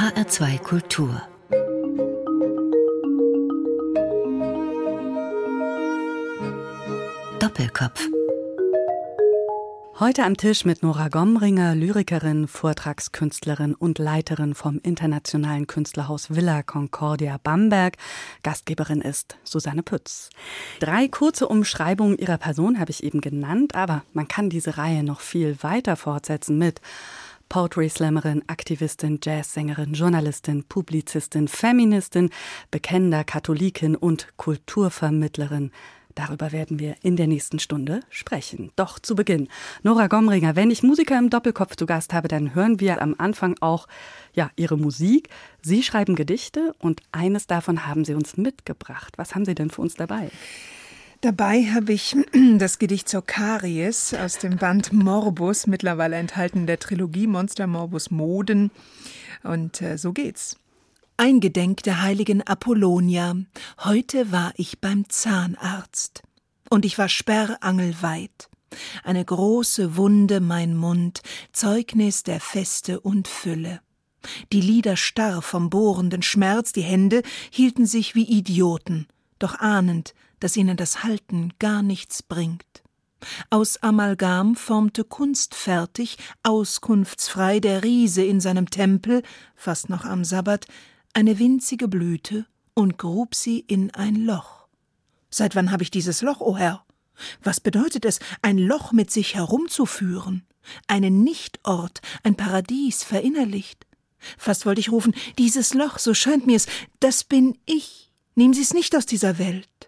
HR2 Kultur Doppelkopf Heute am Tisch mit Nora Gomringer, Lyrikerin, Vortragskünstlerin und Leiterin vom Internationalen Künstlerhaus Villa Concordia Bamberg. Gastgeberin ist Susanne Pütz. Drei kurze Umschreibungen ihrer Person habe ich eben genannt, aber man kann diese Reihe noch viel weiter fortsetzen mit Poetry Slammerin, Aktivistin, Jazzsängerin, Journalistin, Publizistin, Feministin, bekennender Katholikin und Kulturvermittlerin. Darüber werden wir in der nächsten Stunde sprechen. Doch zu Beginn, Nora Gomringer, wenn ich Musiker im Doppelkopf zu Gast habe, dann hören wir am Anfang auch ja, ihre Musik. Sie schreiben Gedichte und eines davon haben Sie uns mitgebracht. Was haben Sie denn für uns dabei? Dabei habe ich das Gedicht zur Karies aus dem Band Morbus, mittlerweile enthalten der Trilogie Monster Morbus Moden. Und äh, so geht's. Eingedenk der heiligen Apollonia, heute war ich beim Zahnarzt. Und ich war sperrangelweit. Eine große Wunde mein Mund, Zeugnis der Feste und Fülle. Die Lider starr vom bohrenden Schmerz, die Hände hielten sich wie Idioten, doch ahnend, dass ihnen das Halten gar nichts bringt. Aus Amalgam formte kunstfertig, auskunftsfrei der Riese in seinem Tempel, fast noch am Sabbat, eine winzige Blüte und grub sie in ein Loch. Seit wann habe ich dieses Loch, o oh Herr? Was bedeutet es, ein Loch mit sich herumzuführen? Einen Nichtort, ein Paradies verinnerlicht? Fast wollte ich rufen, dieses Loch, so scheint mir's, das bin ich. Nehmen Sie's nicht aus dieser Welt.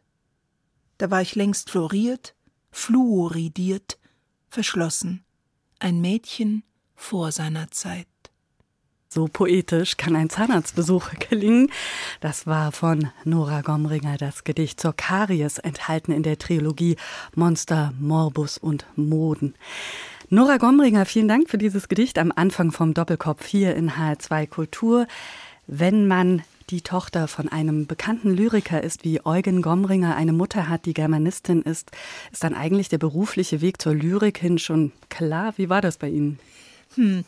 Da war ich längst floriert, fluoridiert, verschlossen. Ein Mädchen vor seiner Zeit. So poetisch kann ein Zahnarztbesuch gelingen. Das war von Nora Gomringer das Gedicht zur Karies, enthalten in der Trilogie Monster, Morbus und Moden. Nora Gomringer, vielen Dank für dieses Gedicht am Anfang vom Doppelkopf hier in H2 Kultur. Wenn man die Tochter von einem bekannten Lyriker ist, wie Eugen Gomringer eine Mutter hat, die Germanistin ist, ist dann eigentlich der berufliche Weg zur Lyrik hin schon klar? Wie war das bei Ihnen? Hm.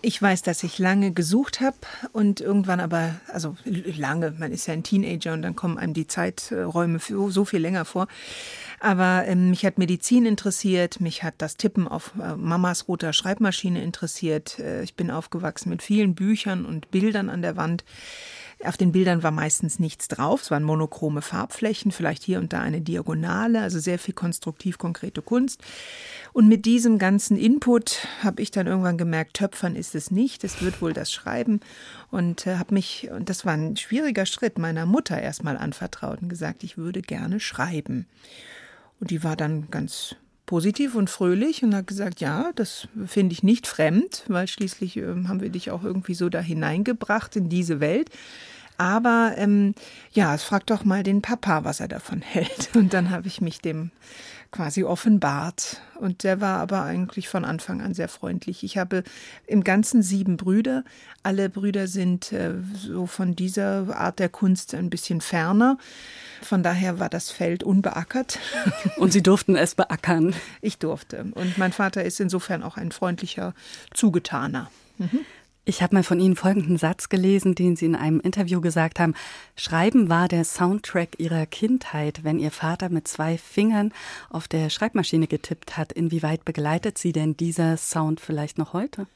Ich weiß, dass ich lange gesucht habe und irgendwann aber, also lange, man ist ja ein Teenager und dann kommen einem die Zeiträume so viel länger vor. Aber ähm, mich hat Medizin interessiert, mich hat das Tippen auf äh, Mamas roter Schreibmaschine interessiert. Äh, ich bin aufgewachsen mit vielen Büchern und Bildern an der Wand. Auf den Bildern war meistens nichts drauf. Es waren monochrome Farbflächen, vielleicht hier und da eine Diagonale, also sehr viel konstruktiv konkrete Kunst. Und mit diesem ganzen Input habe ich dann irgendwann gemerkt, Töpfern ist es nicht, es wird wohl das Schreiben. Und äh, habe mich, und das war ein schwieriger Schritt, meiner Mutter erstmal anvertraut und gesagt, ich würde gerne schreiben. Und die war dann ganz positiv und fröhlich und hat gesagt, ja, das finde ich nicht fremd, weil schließlich äh, haben wir dich auch irgendwie so da hineingebracht in diese Welt. Aber ähm, ja, frag doch mal den Papa, was er davon hält. Und dann habe ich mich dem quasi offenbart. Und der war aber eigentlich von Anfang an sehr freundlich. Ich habe im Ganzen sieben Brüder. Alle Brüder sind äh, so von dieser Art der Kunst ein bisschen ferner. Von daher war das Feld unbeackert. Und Sie durften es beackern? Ich durfte. Und mein Vater ist insofern auch ein freundlicher Zugetaner. Mhm. Ich habe mal von Ihnen folgenden Satz gelesen, den Sie in einem Interview gesagt haben. Schreiben war der Soundtrack Ihrer Kindheit, wenn Ihr Vater mit zwei Fingern auf der Schreibmaschine getippt hat. Inwieweit begleitet Sie denn dieser Sound vielleicht noch heute?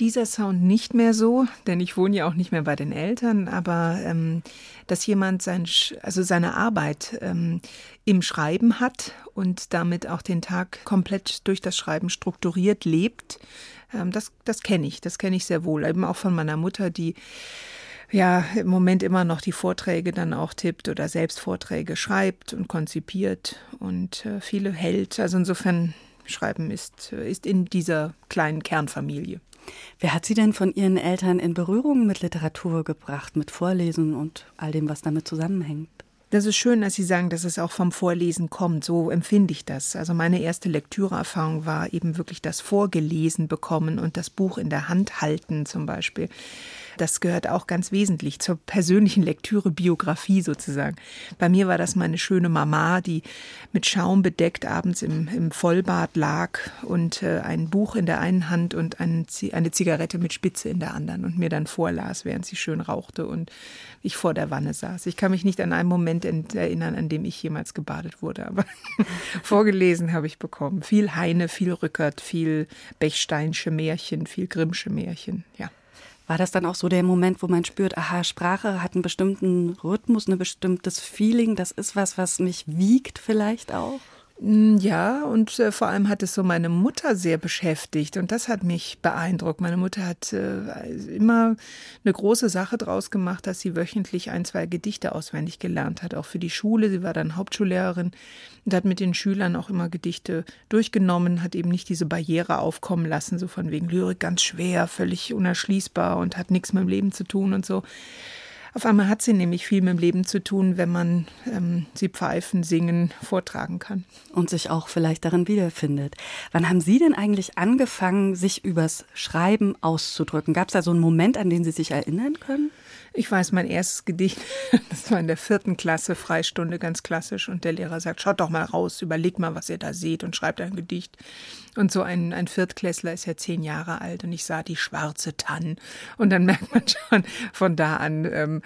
dieser Sound nicht mehr so, denn ich wohne ja auch nicht mehr bei den Eltern, aber ähm, dass jemand sein, also seine Arbeit ähm, im Schreiben hat und damit auch den Tag komplett durch das Schreiben strukturiert lebt, das, das kenne ich, das kenne ich sehr wohl. Eben auch von meiner Mutter, die ja im Moment immer noch die Vorträge dann auch tippt oder selbst Vorträge schreibt und konzipiert und äh, viele hält. Also insofern Schreiben ist, ist in dieser kleinen Kernfamilie. Wer hat Sie denn von Ihren Eltern in Berührung mit Literatur gebracht, mit Vorlesen und all dem, was damit zusammenhängt? Das ist schön, dass Sie sagen, dass es auch vom Vorlesen kommt. So empfinde ich das. Also meine erste Lektüreerfahrung war eben wirklich das Vorgelesen bekommen und das Buch in der Hand halten zum Beispiel. Das gehört auch ganz wesentlich zur persönlichen Lektüre, Biografie sozusagen. Bei mir war das meine schöne Mama, die mit Schaum bedeckt abends im, im Vollbad lag und äh, ein Buch in der einen Hand und ein, eine Zigarette mit Spitze in der anderen und mir dann vorlas, während sie schön rauchte und ich vor der Wanne saß. Ich kann mich nicht an einen Moment erinnern, an dem ich jemals gebadet wurde, aber vorgelesen habe ich bekommen. Viel Heine, viel Rückert, viel Bechsteinsche Märchen, viel Grimmsche Märchen, ja. War das dann auch so der Moment, wo man spürt, aha, Sprache hat einen bestimmten Rhythmus, ein bestimmtes Feeling, das ist was, was mich wiegt vielleicht auch? Mm, ja, und äh, vor allem hat es so meine Mutter sehr beschäftigt und das hat mich beeindruckt. Meine Mutter hat äh, immer eine große Sache draus gemacht, dass sie wöchentlich ein, zwei Gedichte auswendig gelernt hat, auch für die Schule. Sie war dann Hauptschullehrerin und hat mit den Schülern auch immer Gedichte durchgenommen, hat eben nicht diese Barriere aufkommen lassen, so von wegen Lyrik ganz schwer, völlig unerschließbar und hat nichts mit dem Leben zu tun und so. Auf einmal hat sie nämlich viel mit dem Leben zu tun, wenn man ähm, sie pfeifen, singen, vortragen kann. Und sich auch vielleicht darin wiederfindet. Wann haben Sie denn eigentlich angefangen, sich übers Schreiben auszudrücken? Gab es da so einen Moment, an den Sie sich erinnern können? Ich weiß, mein erstes Gedicht, das war in der vierten Klasse, Freistunde, ganz klassisch. Und der Lehrer sagt, schaut doch mal raus, überlegt mal, was ihr da seht und schreibt ein Gedicht. Und so ein, ein Viertklässler ist ja zehn Jahre alt und ich sah die schwarze Tann. Und dann merkt man schon von da an, ähm,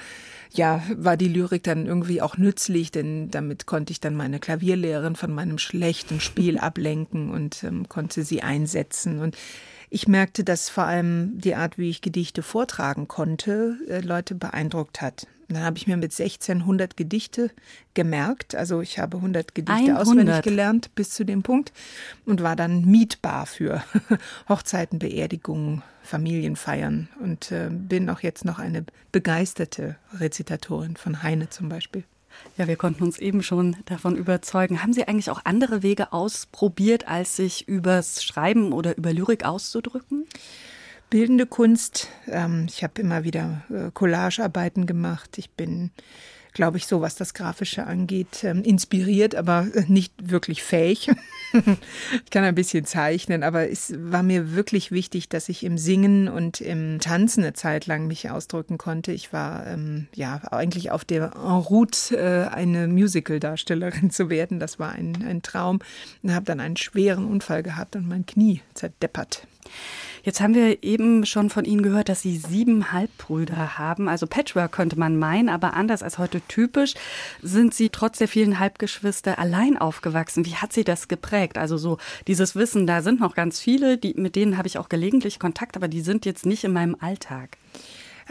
ja, war die Lyrik dann irgendwie auch nützlich, denn damit konnte ich dann meine Klavierlehrerin von meinem schlechten Spiel ablenken und ähm, konnte sie einsetzen. Und ich merkte, dass vor allem die Art, wie ich Gedichte vortragen konnte, äh, Leute beeindruckt hat. Und dann habe ich mir mit 16 100 Gedichte gemerkt. Also ich habe 100 Gedichte 100. auswendig gelernt bis zu dem Punkt und war dann mietbar für Hochzeiten, Beerdigungen, Familienfeiern und äh, bin auch jetzt noch eine begeisterte Rezitatorin von Heine zum Beispiel. Ja, wir konnten uns eben schon davon überzeugen. Haben Sie eigentlich auch andere Wege ausprobiert, als sich übers Schreiben oder über Lyrik auszudrücken? Bildende Kunst. Ähm, ich habe immer wieder äh, Collagearbeiten gemacht. Ich bin glaube ich, so was das Grafische angeht, ähm, inspiriert, aber nicht wirklich fähig. ich kann ein bisschen zeichnen, aber es war mir wirklich wichtig, dass ich im Singen und im Tanzen eine Zeit lang mich ausdrücken konnte. Ich war ähm, ja eigentlich auf der en route, äh, eine Musical-Darstellerin zu werden. Das war ein, ein Traum. Und habe dann einen schweren Unfall gehabt und mein Knie zerdeppert. Jetzt haben wir eben schon von Ihnen gehört, dass Sie sieben Halbbrüder haben. Also Patchwork könnte man meinen, aber anders als heute typisch sind Sie trotz der vielen Halbgeschwister allein aufgewachsen. Wie hat Sie das geprägt? Also so dieses Wissen, da sind noch ganz viele, die, mit denen habe ich auch gelegentlich Kontakt, aber die sind jetzt nicht in meinem Alltag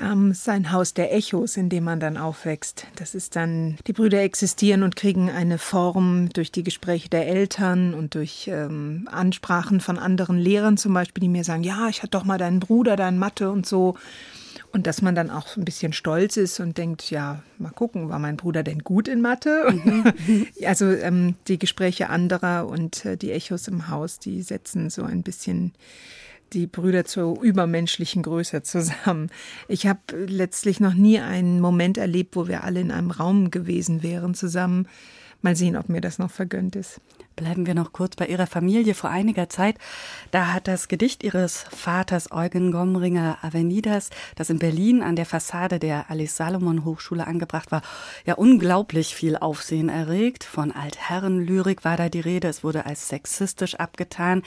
ähm, sein Haus der Echos, in dem man dann aufwächst. Das ist dann, die Brüder existieren und kriegen eine Form durch die Gespräche der Eltern und durch ähm, Ansprachen von anderen Lehrern zum Beispiel, die mir sagen, ja, ich hatte doch mal deinen Bruder, deinen Mathe und so. Und dass man dann auch ein bisschen stolz ist und denkt, ja, mal gucken, war mein Bruder denn gut in Mathe? Mhm. also ähm, die Gespräche anderer und äh, die Echos im Haus, die setzen so ein bisschen die Brüder zur übermenschlichen Größe zusammen. Ich habe letztlich noch nie einen Moment erlebt, wo wir alle in einem Raum gewesen wären zusammen. Mal sehen, ob mir das noch vergönnt ist. Bleiben wir noch kurz bei Ihrer Familie. Vor einiger Zeit, da hat das Gedicht Ihres Vaters Eugen Gomringer Avenidas, das in Berlin an der Fassade der Alice Salomon Hochschule angebracht war, ja unglaublich viel Aufsehen erregt. Von Altherrenlyrik war da die Rede. Es wurde als sexistisch abgetan.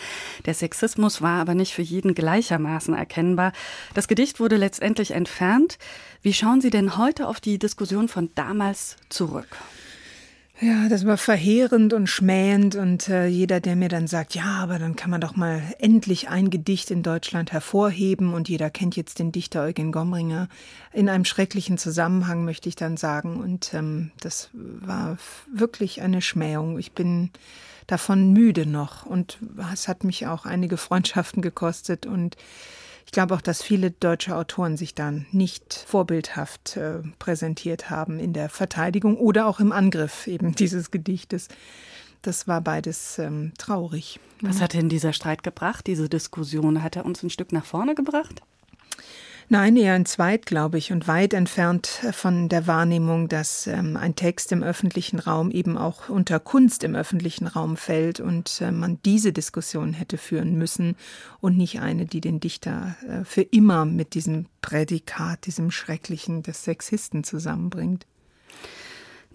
Der Sexismus war aber nicht für jeden gleichermaßen erkennbar. Das Gedicht wurde letztendlich entfernt. Wie schauen Sie denn heute auf die Diskussion von damals zurück? Ja, das war verheerend und schmähend und äh, jeder, der mir dann sagt, ja, aber dann kann man doch mal endlich ein Gedicht in Deutschland hervorheben und jeder kennt jetzt den Dichter Eugen Gomringer in einem schrecklichen Zusammenhang, möchte ich dann sagen. Und ähm, das war wirklich eine Schmähung. Ich bin davon müde noch und es hat mich auch einige Freundschaften gekostet und ich glaube auch, dass viele deutsche Autoren sich dann nicht vorbildhaft äh, präsentiert haben in der Verteidigung oder auch im Angriff eben dieses Gedichtes. Das war beides ähm, traurig. Was hat denn dieser Streit gebracht, diese Diskussion? Hat er uns ein Stück nach vorne gebracht? Nein, eher ein Zweit, glaube ich, und weit entfernt von der Wahrnehmung, dass ähm, ein Text im öffentlichen Raum eben auch unter Kunst im öffentlichen Raum fällt und äh, man diese Diskussion hätte führen müssen und nicht eine, die den Dichter äh, für immer mit diesem Prädikat, diesem Schrecklichen des Sexisten zusammenbringt.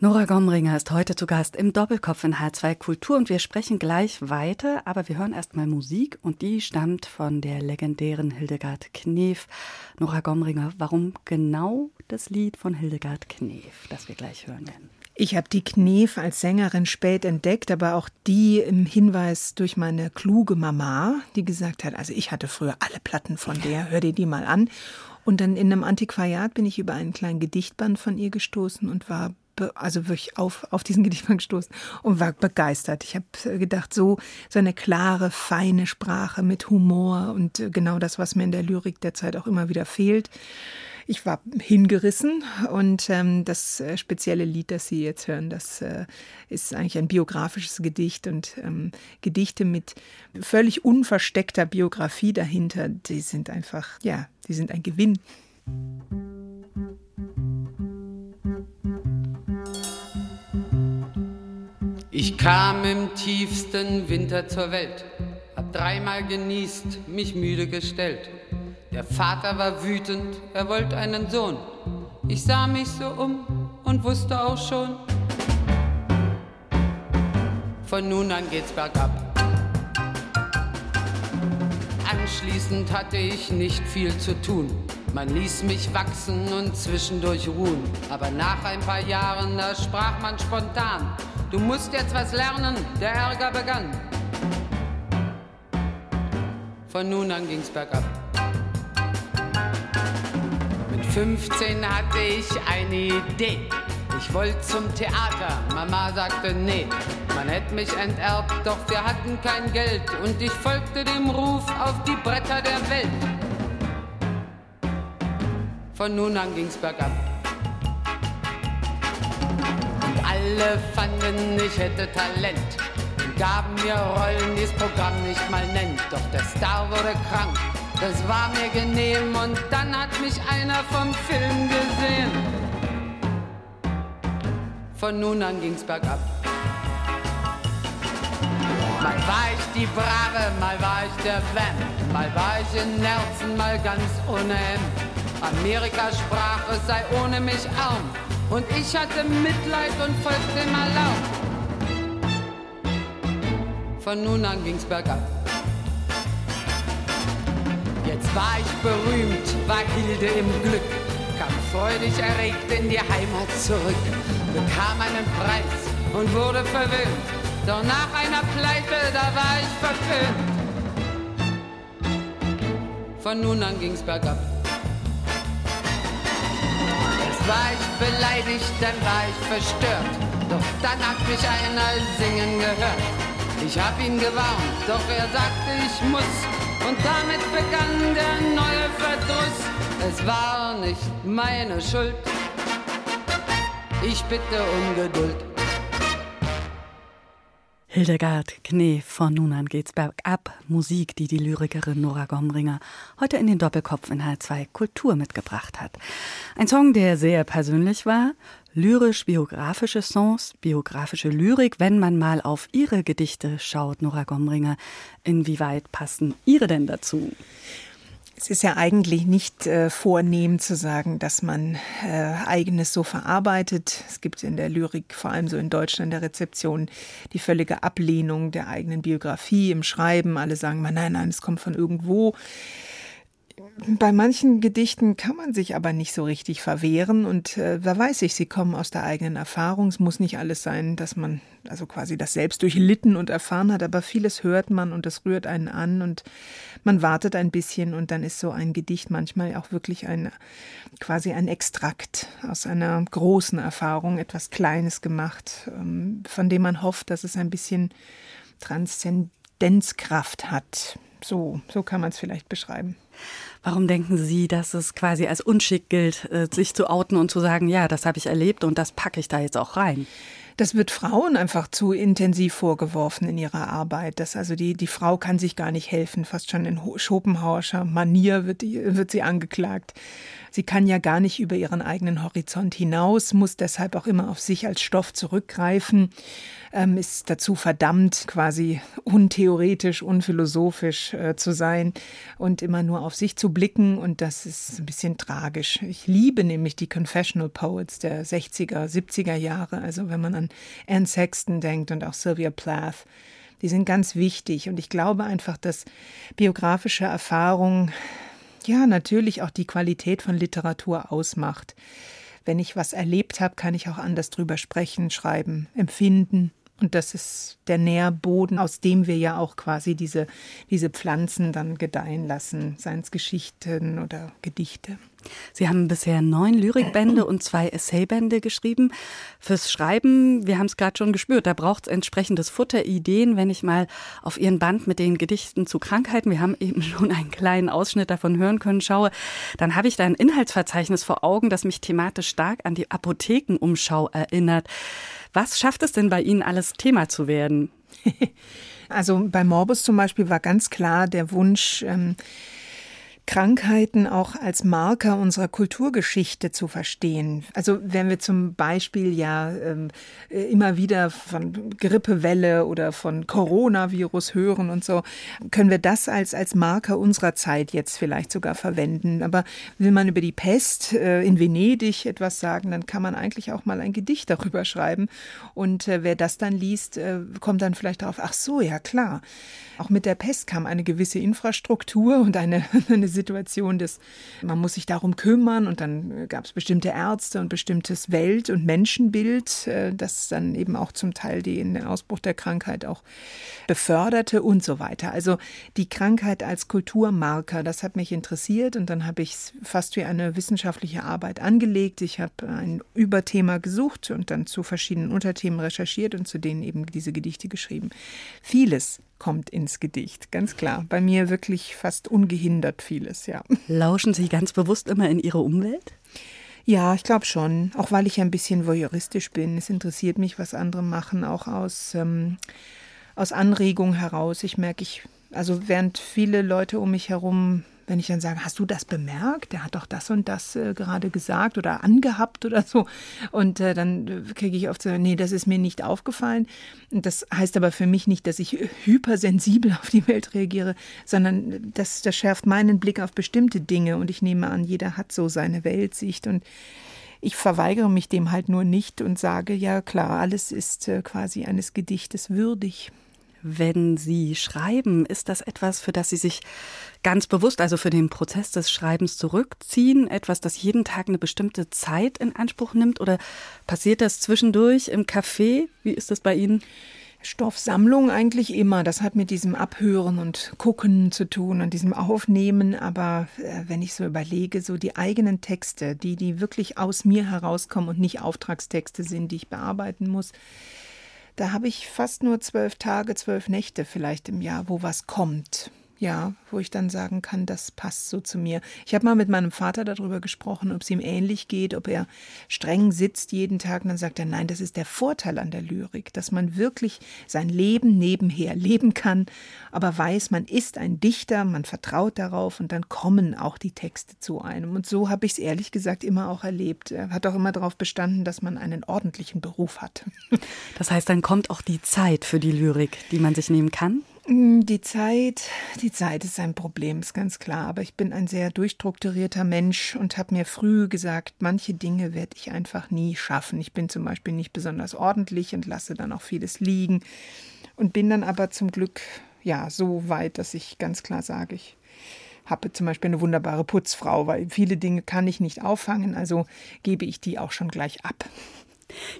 Nora Gomringer ist heute zu Gast im Doppelkopf in H2 Kultur und wir sprechen gleich weiter, aber wir hören erstmal Musik und die stammt von der legendären Hildegard Knef. Nora Gomringer, warum genau das Lied von Hildegard Knef, das wir gleich hören werden? Ich habe die Knef als Sängerin spät entdeckt, aber auch die im Hinweis durch meine kluge Mama, die gesagt hat, also ich hatte früher alle Platten von der, hör dir die mal an. Und dann in einem Antiquariat bin ich über einen kleinen Gedichtband von ihr gestoßen und war also wirklich auf, auf diesen Gedichtband gestoßen und war begeistert. Ich habe gedacht, so, so eine klare, feine Sprache mit Humor und genau das, was mir in der Lyrik derzeit auch immer wieder fehlt. Ich war hingerissen und ähm, das äh, spezielle Lied, das Sie jetzt hören, das äh, ist eigentlich ein biografisches Gedicht und ähm, Gedichte mit völlig unversteckter Biografie dahinter, die sind einfach, ja, die sind ein Gewinn. Ich kam im tiefsten Winter zur Welt, hab dreimal genießt, mich müde gestellt. Der Vater war wütend, er wollte einen Sohn. Ich sah mich so um und wusste auch schon, von nun an geht's bergab. Anschließend hatte ich nicht viel zu tun. Man ließ mich wachsen und zwischendurch ruhen. Aber nach ein paar Jahren, da sprach man spontan, Du musst jetzt was lernen, der Ärger begann. Von nun an ging's bergab. Mit 15 hatte ich eine Idee. Ich wollte zum Theater, Mama sagte nee. Man hätte mich enterbt, doch wir hatten kein Geld und ich folgte dem Ruf auf die Bretter der Welt. Von nun an ging's bergab. Alle fanden, ich hätte Talent und gaben mir Rollen, die das Programm nicht mal nennt. Doch der Star wurde krank, das war mir genehm und dann hat mich einer vom Film gesehen. Von nun an ging's bergab. Mal war ich die Brave, mal war ich der Vamp, mal war ich in Nerzen, mal ganz ohne Hemd. Amerika sprach, es sei ohne mich arm. Und ich hatte Mitleid und folgte dem Alarm. Von nun an ging's bergab. Jetzt war ich berühmt, war Hilde im Glück, kam freudig erregt in die Heimat zurück, bekam einen Preis und wurde verwöhnt. Doch nach einer Pleite, da war ich verföhnt. Von nun an ging's bergab war ich beleidigt, dann war ich verstört. Doch dann hat mich einer singen gehört. Ich hab ihn gewarnt, doch er sagte, ich muss. Und damit begann der neue Verdruss. Es war nicht meine Schuld. Ich bitte um Geduld. Hildegard Knee von Nun an geht's bergab. Musik, die die Lyrikerin Nora Gomringer heute in den Doppelkopf in H2 Kultur mitgebracht hat. Ein Song, der sehr persönlich war. Lyrisch-biografische Songs, biografische Lyrik, wenn man mal auf ihre Gedichte schaut, Nora Gomringer. Inwieweit passen ihre denn dazu? Es ist ja eigentlich nicht äh, vornehm zu sagen, dass man äh, eigenes so verarbeitet. Es gibt in der Lyrik, vor allem so in Deutschland, der Rezeption, die völlige Ablehnung der eigenen Biografie im Schreiben. Alle sagen mal, nein, nein, es kommt von irgendwo. Bei manchen Gedichten kann man sich aber nicht so richtig verwehren und äh, da weiß ich, sie kommen aus der eigenen Erfahrung. Es muss nicht alles sein, dass man also quasi das selbst durchlitten und erfahren hat, aber vieles hört man und das rührt einen an und man wartet ein bisschen und dann ist so ein Gedicht manchmal auch wirklich ein quasi ein Extrakt aus einer großen Erfahrung, etwas Kleines gemacht, ähm, von dem man hofft, dass es ein bisschen Transzendenzkraft hat. So, so kann man es vielleicht beschreiben. Warum denken Sie, dass es quasi als unschick gilt, äh, sich zu outen und zu sagen, ja, das habe ich erlebt und das packe ich da jetzt auch rein? Das wird Frauen einfach zu intensiv vorgeworfen in ihrer Arbeit. Dass also die, die Frau kann sich gar nicht helfen. Fast schon in Schopenhauerscher Manier wird, die, wird sie angeklagt. Sie kann ja gar nicht über ihren eigenen Horizont hinaus, muss deshalb auch immer auf sich als Stoff zurückgreifen, ähm, ist dazu verdammt, quasi untheoretisch, unphilosophisch äh, zu sein und immer nur auf sich zu blicken. Und das ist ein bisschen tragisch. Ich liebe nämlich die Confessional Poets der 60er, 70er Jahre. Also wenn man an Anne Sexton denkt und auch Sylvia Plath. Die sind ganz wichtig. Und ich glaube einfach, dass biografische Erfahrung ja natürlich auch die Qualität von Literatur ausmacht. Wenn ich was erlebt habe, kann ich auch anders drüber sprechen, schreiben, empfinden. Und das ist der Nährboden, aus dem wir ja auch quasi diese, diese Pflanzen dann gedeihen lassen, seien es Geschichten oder Gedichte. Sie haben bisher neun Lyrikbände und zwei Essaybände geschrieben. Fürs Schreiben, wir haben es gerade schon gespürt, da braucht es entsprechendes Futter, Ideen. Wenn ich mal auf Ihren Band mit den Gedichten zu Krankheiten, wir haben eben schon einen kleinen Ausschnitt davon hören können, schaue, dann habe ich da ein Inhaltsverzeichnis vor Augen, das mich thematisch stark an die Apothekenumschau erinnert. Was schafft es denn bei Ihnen alles Thema zu werden? Also bei Morbus zum Beispiel war ganz klar der Wunsch, ähm, Krankheiten auch als Marker unserer Kulturgeschichte zu verstehen. Also wenn wir zum Beispiel ja ähm, äh, immer wieder von Grippewelle oder von Coronavirus hören und so, können wir das als, als Marker unserer Zeit jetzt vielleicht sogar verwenden. Aber will man über die Pest äh, in Venedig etwas sagen, dann kann man eigentlich auch mal ein Gedicht darüber schreiben. Und äh, wer das dann liest, äh, kommt dann vielleicht darauf, ach so, ja klar. Auch mit der Pest kam eine gewisse Infrastruktur und eine, eine Situation des, man muss sich darum kümmern und dann gab es bestimmte Ärzte und bestimmtes Welt- und Menschenbild, äh, das dann eben auch zum Teil den Ausbruch der Krankheit auch beförderte und so weiter. Also die Krankheit als Kulturmarker, das hat mich interessiert und dann habe ich es fast wie eine wissenschaftliche Arbeit angelegt. Ich habe ein Überthema gesucht und dann zu verschiedenen Unterthemen recherchiert und zu denen eben diese Gedichte geschrieben. Vieles kommt ins Gedicht, ganz klar. Bei mir wirklich fast ungehindert vieles, ja. Lauschen Sie ganz bewusst immer in Ihre Umwelt? Ja, ich glaube schon. Auch weil ich ein bisschen voyeuristisch bin. Es interessiert mich, was andere machen, auch aus, ähm, aus Anregung heraus. Ich merke, ich, also während viele Leute um mich herum wenn ich dann sage, hast du das bemerkt? Der hat doch das und das äh, gerade gesagt oder angehabt oder so. Und äh, dann äh, kriege ich oft so, nee, das ist mir nicht aufgefallen. Das heißt aber für mich nicht, dass ich hypersensibel auf die Welt reagiere, sondern das, das schärft meinen Blick auf bestimmte Dinge. Und ich nehme an, jeder hat so seine Weltsicht und ich verweigere mich dem halt nur nicht und sage, ja klar, alles ist äh, quasi eines Gedichtes würdig. Wenn Sie schreiben, ist das etwas, für das Sie sich ganz bewusst, also für den Prozess des Schreibens zurückziehen? Etwas, das jeden Tag eine bestimmte Zeit in Anspruch nimmt? Oder passiert das zwischendurch im Café? Wie ist das bei Ihnen? Stoffsammlung eigentlich immer. Das hat mit diesem Abhören und Gucken zu tun und diesem Aufnehmen. Aber äh, wenn ich so überlege, so die eigenen Texte, die, die wirklich aus mir herauskommen und nicht Auftragstexte sind, die ich bearbeiten muss, da habe ich fast nur zwölf Tage, zwölf Nächte vielleicht im Jahr, wo was kommt ja, wo ich dann sagen kann, das passt so zu mir. Ich habe mal mit meinem Vater darüber gesprochen, ob es ihm ähnlich geht, ob er streng sitzt jeden Tag und dann sagt er, nein, das ist der Vorteil an der Lyrik, dass man wirklich sein Leben nebenher leben kann, aber weiß, man ist ein Dichter, man vertraut darauf und dann kommen auch die Texte zu einem. Und so habe ich es ehrlich gesagt immer auch erlebt. Er hat auch immer darauf bestanden, dass man einen ordentlichen Beruf hat. Das heißt, dann kommt auch die Zeit für die Lyrik, die man sich nehmen kann? Mm, die Zeit, die Zeit ist ein Problem, ist ganz klar. Aber ich bin ein sehr durchstrukturierter Mensch und habe mir früh gesagt, manche Dinge werde ich einfach nie schaffen. Ich bin zum Beispiel nicht besonders ordentlich und lasse dann auch vieles liegen und bin dann aber zum Glück ja so weit, dass ich ganz klar sage, ich habe zum Beispiel eine wunderbare Putzfrau, weil viele Dinge kann ich nicht auffangen, also gebe ich die auch schon gleich ab.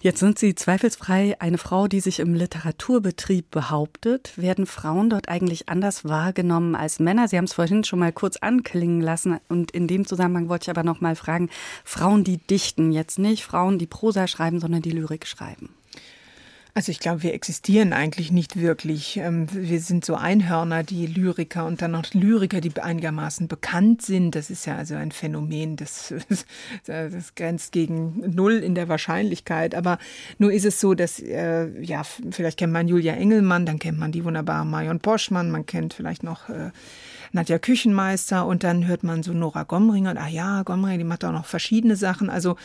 Jetzt sind Sie zweifelsfrei eine Frau, die sich im Literaturbetrieb behauptet. Werden Frauen dort eigentlich anders wahrgenommen als Männer? Sie haben es vorhin schon mal kurz anklingen lassen. Und in dem Zusammenhang wollte ich aber noch mal fragen, Frauen, die dichten, jetzt nicht Frauen, die Prosa schreiben, sondern die Lyrik schreiben. Also ich glaube, wir existieren eigentlich nicht wirklich. Ähm, wir sind so Einhörner, die Lyriker und dann noch Lyriker, die einigermaßen bekannt sind. Das ist ja also ein Phänomen, das, das grenzt gegen Null in der Wahrscheinlichkeit. Aber nur ist es so, dass, äh, ja, vielleicht kennt man Julia Engelmann, dann kennt man die wunderbare Marion Boschmann, man kennt vielleicht noch äh, Nadja Küchenmeister und dann hört man so Nora Gomringer und ah ja, Gomringer, die macht auch noch verschiedene Sachen. Also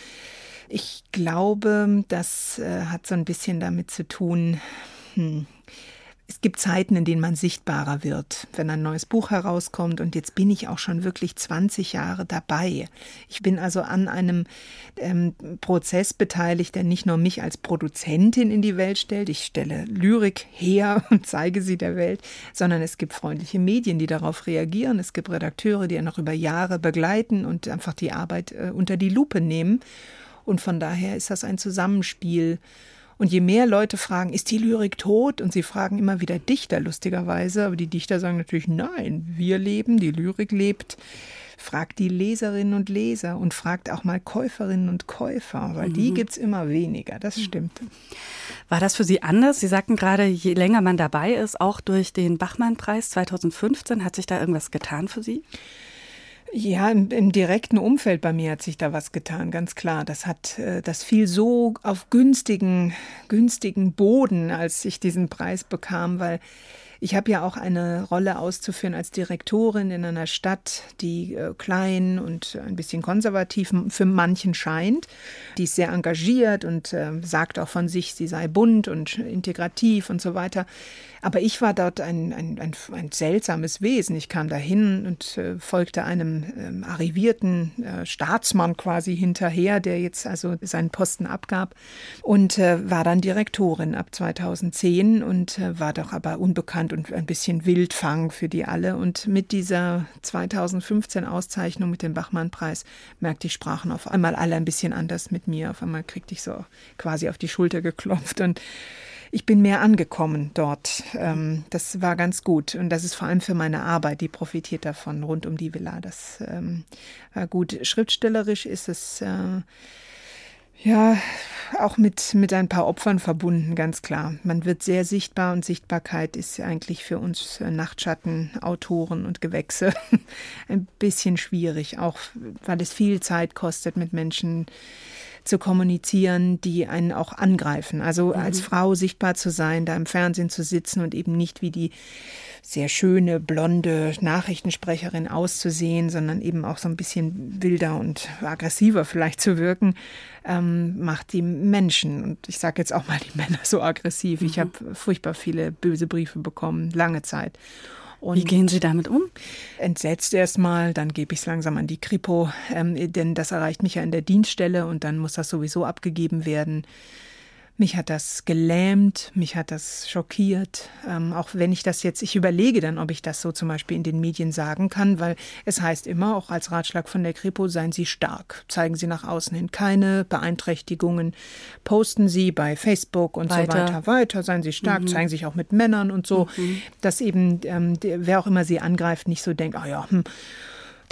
ich glaube, das äh, hat so ein bisschen damit zu tun, hm, es gibt Zeiten, in denen man sichtbarer wird, wenn ein neues Buch herauskommt. Und jetzt bin ich auch schon wirklich 20 Jahre dabei. Ich bin also an einem ähm, Prozess beteiligt, der nicht nur mich als Produzentin in die Welt stellt. Ich stelle Lyrik her und zeige sie der Welt, sondern es gibt freundliche Medien, die darauf reagieren. Es gibt Redakteure, die noch über Jahre begleiten und einfach die Arbeit äh, unter die Lupe nehmen. Und von daher ist das ein Zusammenspiel. Und je mehr Leute fragen, ist die Lyrik tot? Und sie fragen immer wieder Dichter, lustigerweise. Aber die Dichter sagen natürlich, nein, wir leben, die Lyrik lebt. Fragt die Leserinnen und Leser und fragt auch mal Käuferinnen und Käufer, weil mhm. die gibt es immer weniger. Das stimmt. War das für Sie anders? Sie sagten gerade, je länger man dabei ist, auch durch den Bachmann-Preis 2015, hat sich da irgendwas getan für Sie? Ja, im, im, direkten Umfeld bei mir hat sich da was getan, ganz klar. Das hat, äh, das fiel so auf günstigen, günstigen Boden, als ich diesen Preis bekam, weil ich habe ja auch eine Rolle auszuführen als Direktorin in einer Stadt, die äh, klein und ein bisschen konservativ für manchen scheint. Die ist sehr engagiert und äh, sagt auch von sich, sie sei bunt und integrativ und so weiter. Aber ich war dort ein, ein, ein, ein seltsames Wesen. Ich kam dahin und äh, folgte einem ähm, arrivierten äh, Staatsmann quasi hinterher, der jetzt also seinen Posten abgab und äh, war dann Direktorin ab 2010 und äh, war doch aber unbekannt und ein bisschen Wildfang für die alle. Und mit dieser 2015 Auszeichnung mit dem Bachmann-Preis merkte ich, sprachen auf einmal alle ein bisschen anders mit mir. Auf einmal kriegte ich so quasi auf die Schulter geklopft und ich bin mehr angekommen dort. Ähm, das war ganz gut. Und das ist vor allem für meine Arbeit, die profitiert davon rund um die Villa. Das ähm, war gut. Schriftstellerisch ist es. Äh, ja, auch mit, mit ein paar Opfern verbunden, ganz klar. Man wird sehr sichtbar und Sichtbarkeit ist eigentlich für uns Nachtschattenautoren und Gewächse ein bisschen schwierig, auch weil es viel Zeit kostet, mit Menschen zu kommunizieren, die einen auch angreifen. Also mhm. als Frau sichtbar zu sein, da im Fernsehen zu sitzen und eben nicht wie die sehr schöne, blonde Nachrichtensprecherin auszusehen, sondern eben auch so ein bisschen wilder und aggressiver vielleicht zu wirken, ähm, macht die Menschen, und ich sage jetzt auch mal die Männer so aggressiv. Mhm. Ich habe furchtbar viele böse Briefe bekommen, lange Zeit. Und Wie gehen Sie damit um? Entsetzt erstmal, dann gebe ich es langsam an die Kripo, ähm, denn das erreicht mich ja in der Dienststelle und dann muss das sowieso abgegeben werden. Mich hat das gelähmt, mich hat das schockiert. Ähm, auch wenn ich das jetzt, ich überlege dann, ob ich das so zum Beispiel in den Medien sagen kann, weil es heißt immer, auch als Ratschlag von der Kripo, seien Sie stark, zeigen Sie nach außen hin keine Beeinträchtigungen, posten Sie bei Facebook und weiter. so weiter weiter, seien Sie stark, mhm. zeigen sich auch mit Männern und so, mhm. dass eben ähm, wer auch immer Sie angreift, nicht so denkt, ah ja, hm,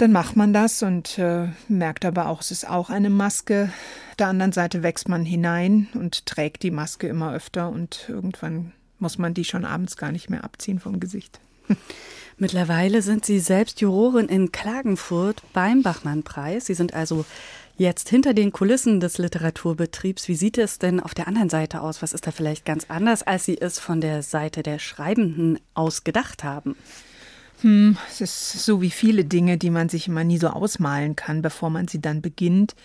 dann macht man das und äh, merkt aber auch, es ist auch eine Maske. Der anderen Seite wächst man hinein und trägt die Maske immer öfter und irgendwann muss man die schon abends gar nicht mehr abziehen vom Gesicht. Mittlerweile sind Sie selbst Jurorin in Klagenfurt beim Bachmann-Preis. Sie sind also jetzt hinter den Kulissen des Literaturbetriebs. Wie sieht es denn auf der anderen Seite aus? Was ist da vielleicht ganz anders, als Sie es von der Seite der Schreibenden aus gedacht haben? Hm, es ist so wie viele Dinge, die man sich immer nie so ausmalen kann, bevor man sie dann beginnt.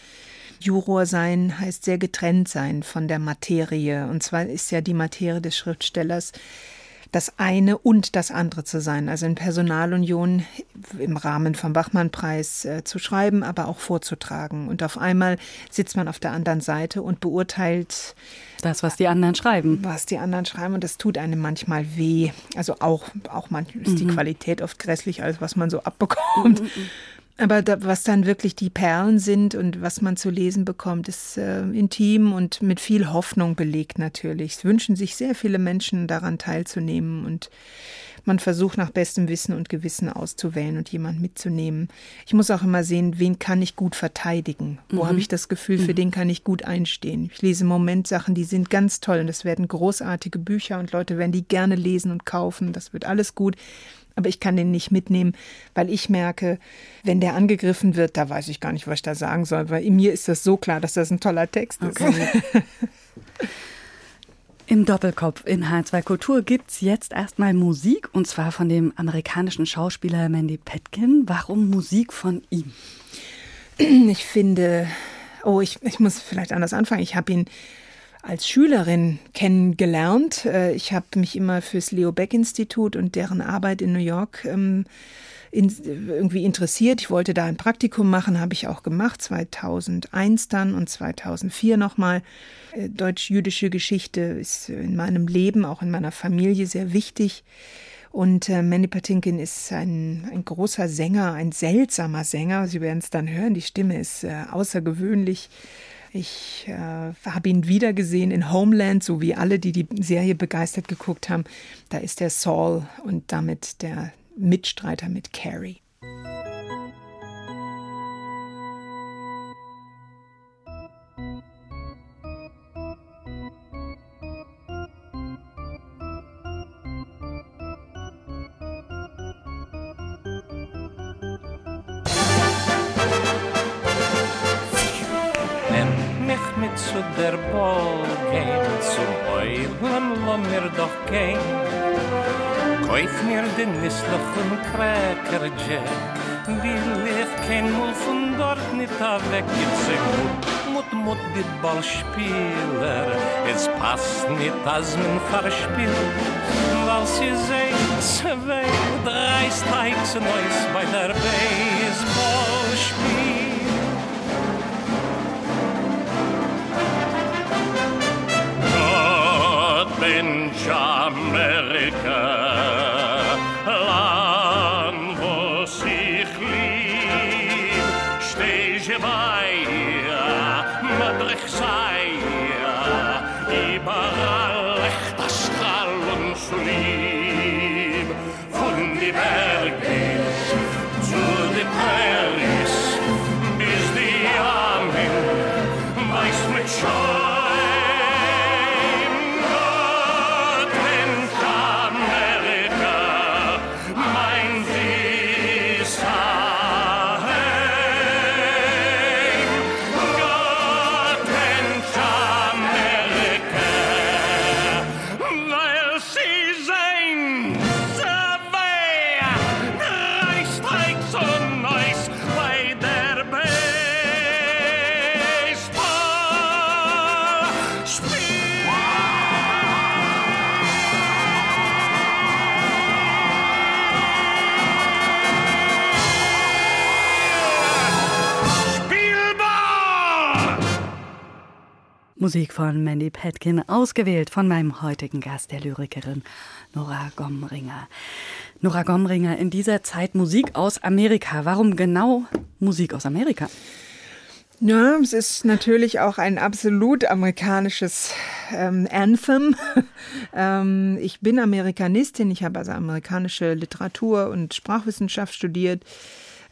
Juror sein heißt sehr getrennt sein von der Materie. Und zwar ist ja die Materie des Schriftstellers das eine und das andere zu sein. Also in Personalunion im Rahmen vom Bachmann-Preis äh, zu schreiben, aber auch vorzutragen. Und auf einmal sitzt man auf der anderen Seite und beurteilt das, was die anderen schreiben. Was die anderen schreiben. Und das tut einem manchmal weh. Also auch, auch manchmal ist mhm. die Qualität oft grässlich, als was man so abbekommt. Mhm. Aber da, was dann wirklich die Perlen sind und was man zu lesen bekommt, ist äh, intim und mit viel Hoffnung belegt natürlich. Es wünschen sich sehr viele Menschen daran teilzunehmen und man versucht nach bestem Wissen und Gewissen auszuwählen und jemand mitzunehmen. Ich muss auch immer sehen, wen kann ich gut verteidigen? Wo mhm. habe ich das Gefühl, für mhm. den kann ich gut einstehen? Ich lese im Moment Sachen, die sind ganz toll und es werden großartige Bücher und Leute werden die gerne lesen und kaufen. Das wird alles gut aber ich kann den nicht mitnehmen, weil ich merke, wenn der angegriffen wird, da weiß ich gar nicht, was ich da sagen soll, weil in mir ist das so klar, dass das ein toller Text ist. Okay. Im Doppelkopf in H2 Kultur gibt es jetzt erstmal Musik und zwar von dem amerikanischen Schauspieler Mandy Petkin. Warum Musik von ihm? Ich finde, oh, ich, ich muss vielleicht anders anfangen. Ich habe ihn als Schülerin kennengelernt. Äh, ich habe mich immer fürs Leo Beck Institut und deren Arbeit in New York ähm, in, irgendwie interessiert. Ich wollte da ein Praktikum machen, habe ich auch gemacht, 2001 dann und 2004 nochmal. Äh, deutsch-jüdische Geschichte ist in meinem Leben, auch in meiner Familie sehr wichtig. Und äh, Mandy Patinkin ist ein, ein großer Sänger, ein seltsamer Sänger. Sie werden es dann hören, die Stimme ist äh, außergewöhnlich. Ich äh, habe ihn wiedergesehen in Homeland, so wie alle, die die Serie begeistert geguckt haben. Da ist der Saul und damit der Mitstreiter mit Carrie. Nisslichen Cracker Jack, will ich kein Mul von dort nicht weg. Jetzt sag Mut, Mut, Mut, die Ballspieler, es passt nicht, als man verspielt. Weil sie sehen, zwei, drei Steigs Neues bei der Baseballspiel. Amerika Musik von Mandy Petkin, ausgewählt von meinem heutigen Gast, der Lyrikerin Nora Gomringer. Nora Gomringer, in dieser Zeit Musik aus Amerika. Warum genau Musik aus Amerika? Ja, es ist natürlich auch ein absolut amerikanisches ähm, Anthem. ähm, ich bin Amerikanistin, ich habe also amerikanische Literatur und Sprachwissenschaft studiert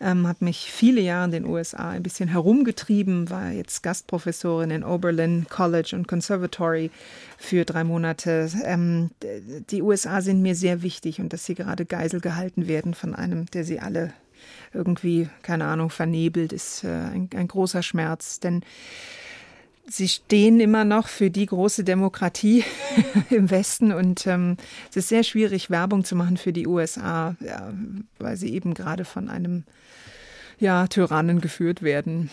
ähm, habe mich viele Jahre in den USA ein bisschen herumgetrieben, war jetzt Gastprofessorin in Oberlin College und Conservatory für drei Monate. Ähm, die USA sind mir sehr wichtig und dass sie gerade Geisel gehalten werden von einem, der sie alle irgendwie, keine Ahnung, vernebelt, ist äh, ein, ein großer Schmerz, denn Sie stehen immer noch für die große Demokratie im Westen und ähm, es ist sehr schwierig, Werbung zu machen für die USA, ja, weil sie eben gerade von einem ja, Tyrannen geführt werden.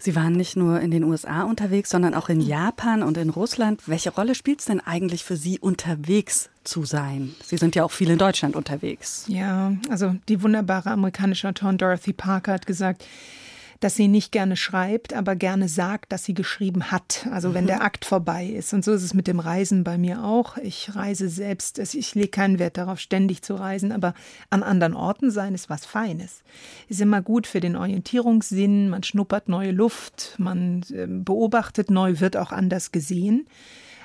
Sie waren nicht nur in den USA unterwegs, sondern auch in Japan und in Russland. Welche Rolle spielt es denn eigentlich für Sie, unterwegs zu sein? Sie sind ja auch viel in Deutschland unterwegs. Ja, also die wunderbare amerikanische Autorin Dorothy Parker hat gesagt, dass sie nicht gerne schreibt, aber gerne sagt, dass sie geschrieben hat. Also wenn mhm. der Akt vorbei ist. Und so ist es mit dem Reisen bei mir auch. Ich reise selbst, ich lege keinen Wert darauf, ständig zu reisen, aber an anderen Orten sein ist was Feines. Ist immer gut für den Orientierungssinn, man schnuppert neue Luft, man ähm, beobachtet neu, wird auch anders gesehen.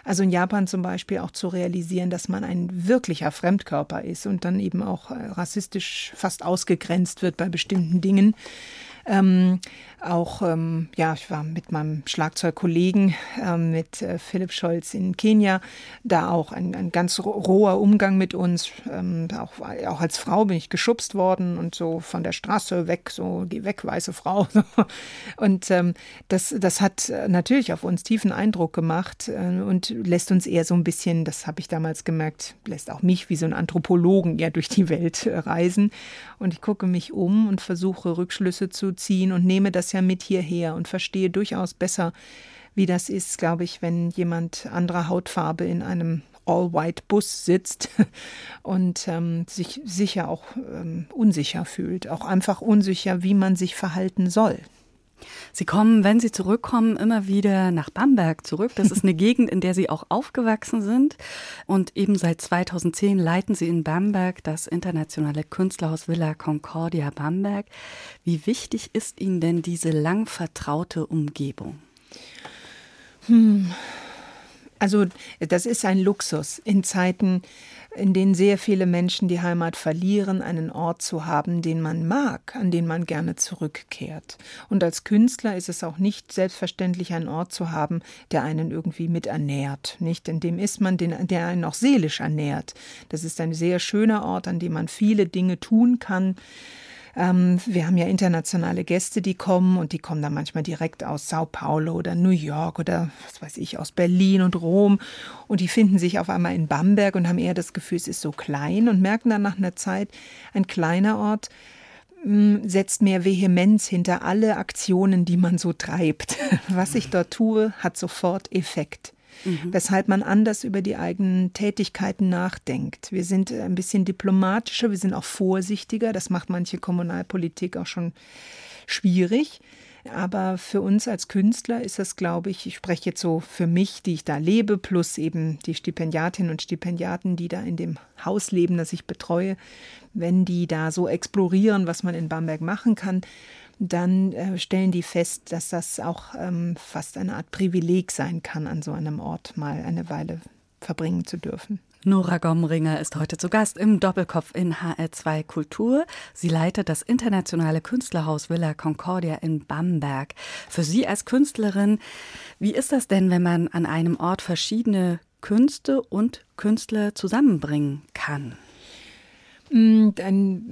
Also in Japan zum Beispiel auch zu realisieren, dass man ein wirklicher Fremdkörper ist und dann eben auch äh, rassistisch fast ausgegrenzt wird bei bestimmten Dingen. Ähm, auch, ähm, ja, ich war mit meinem Schlagzeugkollegen, ähm, mit äh, Philipp Scholz in Kenia, da auch ein, ein ganz roher Umgang mit uns. Ähm, auch, auch als Frau bin ich geschubst worden und so von der Straße weg, so, geh weg, weiße Frau. und ähm, das, das hat natürlich auf uns tiefen Eindruck gemacht äh, und lässt uns eher so ein bisschen, das habe ich damals gemerkt, lässt auch mich wie so ein Anthropologen eher durch die Welt äh, reisen. Und ich gucke mich um und versuche Rückschlüsse zu ziehen und nehme das ja mit hierher und verstehe durchaus besser, wie das ist, glaube ich, wenn jemand anderer Hautfarbe in einem All-White-Bus sitzt und ähm, sich sicher auch ähm, unsicher fühlt, auch einfach unsicher, wie man sich verhalten soll. Sie kommen, wenn Sie zurückkommen, immer wieder nach Bamberg zurück. Das ist eine Gegend, in der Sie auch aufgewachsen sind. Und eben seit 2010 leiten Sie in Bamberg das internationale Künstlerhaus Villa Concordia Bamberg. Wie wichtig ist Ihnen denn diese lang vertraute Umgebung? Hm. Also das ist ein Luxus in Zeiten, in denen sehr viele Menschen die Heimat verlieren, einen Ort zu haben, den man mag, an den man gerne zurückkehrt. Und als Künstler ist es auch nicht selbstverständlich, einen Ort zu haben, der einen irgendwie miternährt. Nicht, in dem ist man, den, der einen auch seelisch ernährt. Das ist ein sehr schöner Ort, an dem man viele Dinge tun kann ähm, wir haben ja internationale Gäste, die kommen und die kommen dann manchmal direkt aus Sao Paulo oder New York oder was weiß ich, aus Berlin und Rom. Und die finden sich auf einmal in Bamberg und haben eher das Gefühl, es ist so klein und merken dann nach einer Zeit, ein kleiner Ort hm, setzt mehr Vehemenz hinter alle Aktionen, die man so treibt. Was ich dort tue, hat sofort Effekt mhm. weshalb man anders über die eigenen Tätigkeiten nachdenkt. Wir sind ein bisschen diplomatischer, wir sind auch vorsichtiger. Das macht manche Kommunalpolitik auch schon schwierig. Aber für uns als Künstler ist das, glaube ich, ich spreche jetzt so für mich, die ich da lebe, plus eben die Stipendiatinnen und Stipendiaten, die da in dem Haus leben, das ich betreue, wenn die da so explorieren, was man in Bamberg machen kann, dann äh, stellen die fest, dass das auch ähm, fast eine Art Privileg sein kann, an so einem Ort mal eine Weile verbringen zu dürfen. Nora Gomringer ist heute zu Gast im Doppelkopf in HR2 Kultur. Sie leitet das internationale Künstlerhaus Villa Concordia in Bamberg. Für Sie als Künstlerin, wie ist das denn, wenn man an einem Ort verschiedene Künste und Künstler zusammenbringen kann? Mm,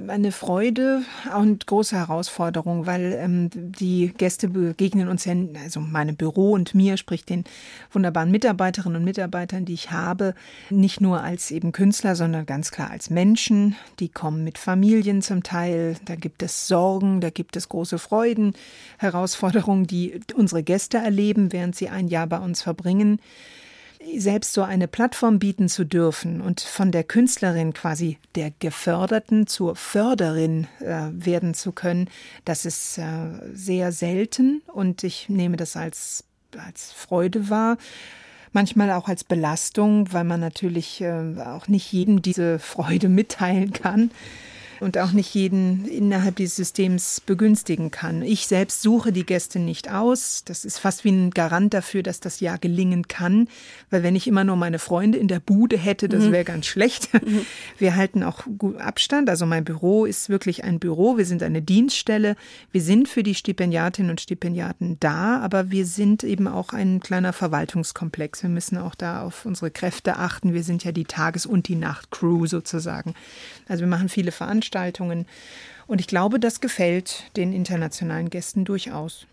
eine Freude und große Herausforderung, weil ähm, die Gäste begegnen uns ja, also meinem Büro und mir, sprich den wunderbaren Mitarbeiterinnen und Mitarbeitern, die ich habe, nicht nur als eben Künstler, sondern ganz klar als Menschen. Die kommen mit Familien zum Teil, da gibt es Sorgen, da gibt es große Freuden, Herausforderungen, die unsere Gäste erleben, während sie ein Jahr bei uns verbringen selbst so eine Plattform bieten zu dürfen und von der Künstlerin quasi der Geförderten zur Förderin äh, werden zu können, das ist äh, sehr selten und ich nehme das als, als Freude wahr. Manchmal auch als Belastung, weil man natürlich äh, auch nicht jedem diese Freude mitteilen kann und auch nicht jeden innerhalb dieses Systems begünstigen kann. Ich selbst suche die Gäste nicht aus. Das ist fast wie ein Garant dafür, dass das Jahr gelingen kann. Weil wenn ich immer nur meine Freunde in der Bude hätte, das mhm. wäre ganz schlecht. Mhm. Wir halten auch gut Abstand. Also mein Büro ist wirklich ein Büro. Wir sind eine Dienststelle. Wir sind für die Stipendiatinnen und Stipendiaten da, aber wir sind eben auch ein kleiner Verwaltungskomplex. Wir müssen auch da auf unsere Kräfte achten. Wir sind ja die Tages- und die Nacht-Crew sozusagen. Also wir machen viele Veranstaltungen Veranstaltungen. Und ich glaube, das gefällt den internationalen Gästen durchaus.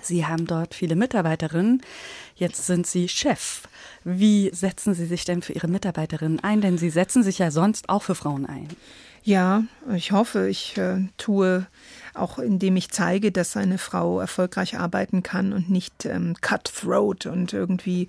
Sie haben dort viele Mitarbeiterinnen. Jetzt sind Sie Chef. Wie setzen Sie sich denn für Ihre Mitarbeiterinnen ein? Denn Sie setzen sich ja sonst auch für Frauen ein. Ja, ich hoffe, ich äh, tue auch indem ich zeige, dass eine Frau erfolgreich arbeiten kann und nicht ähm, cutthroat und irgendwie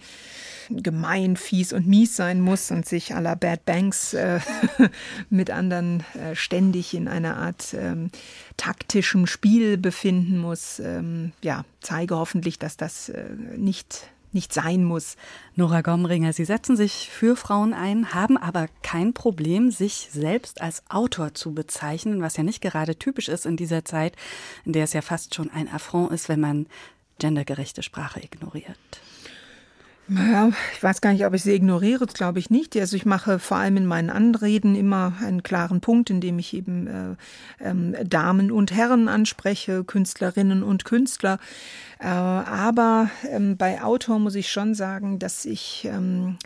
gemein, fies und mies sein muss und sich à la Bad Banks äh, mit anderen äh, ständig in einer Art ähm, taktischem Spiel befinden muss. Ähm, ja, zeige hoffentlich, dass das äh, nicht nicht sein muss. Nora Gomringer, Sie setzen sich für Frauen ein, haben aber kein Problem, sich selbst als Autor zu bezeichnen, was ja nicht gerade typisch ist in dieser Zeit, in der es ja fast schon ein Affront ist, wenn man gendergerechte Sprache ignoriert. Naja, ich weiß gar nicht, ob ich sie ignoriere, das glaube ich nicht. Also ich mache vor allem in meinen Anreden immer einen klaren Punkt, indem ich eben äh, ähm, Damen und Herren anspreche, Künstlerinnen und Künstler. Äh, aber ähm, bei Autor muss ich schon sagen, dass ich ähm,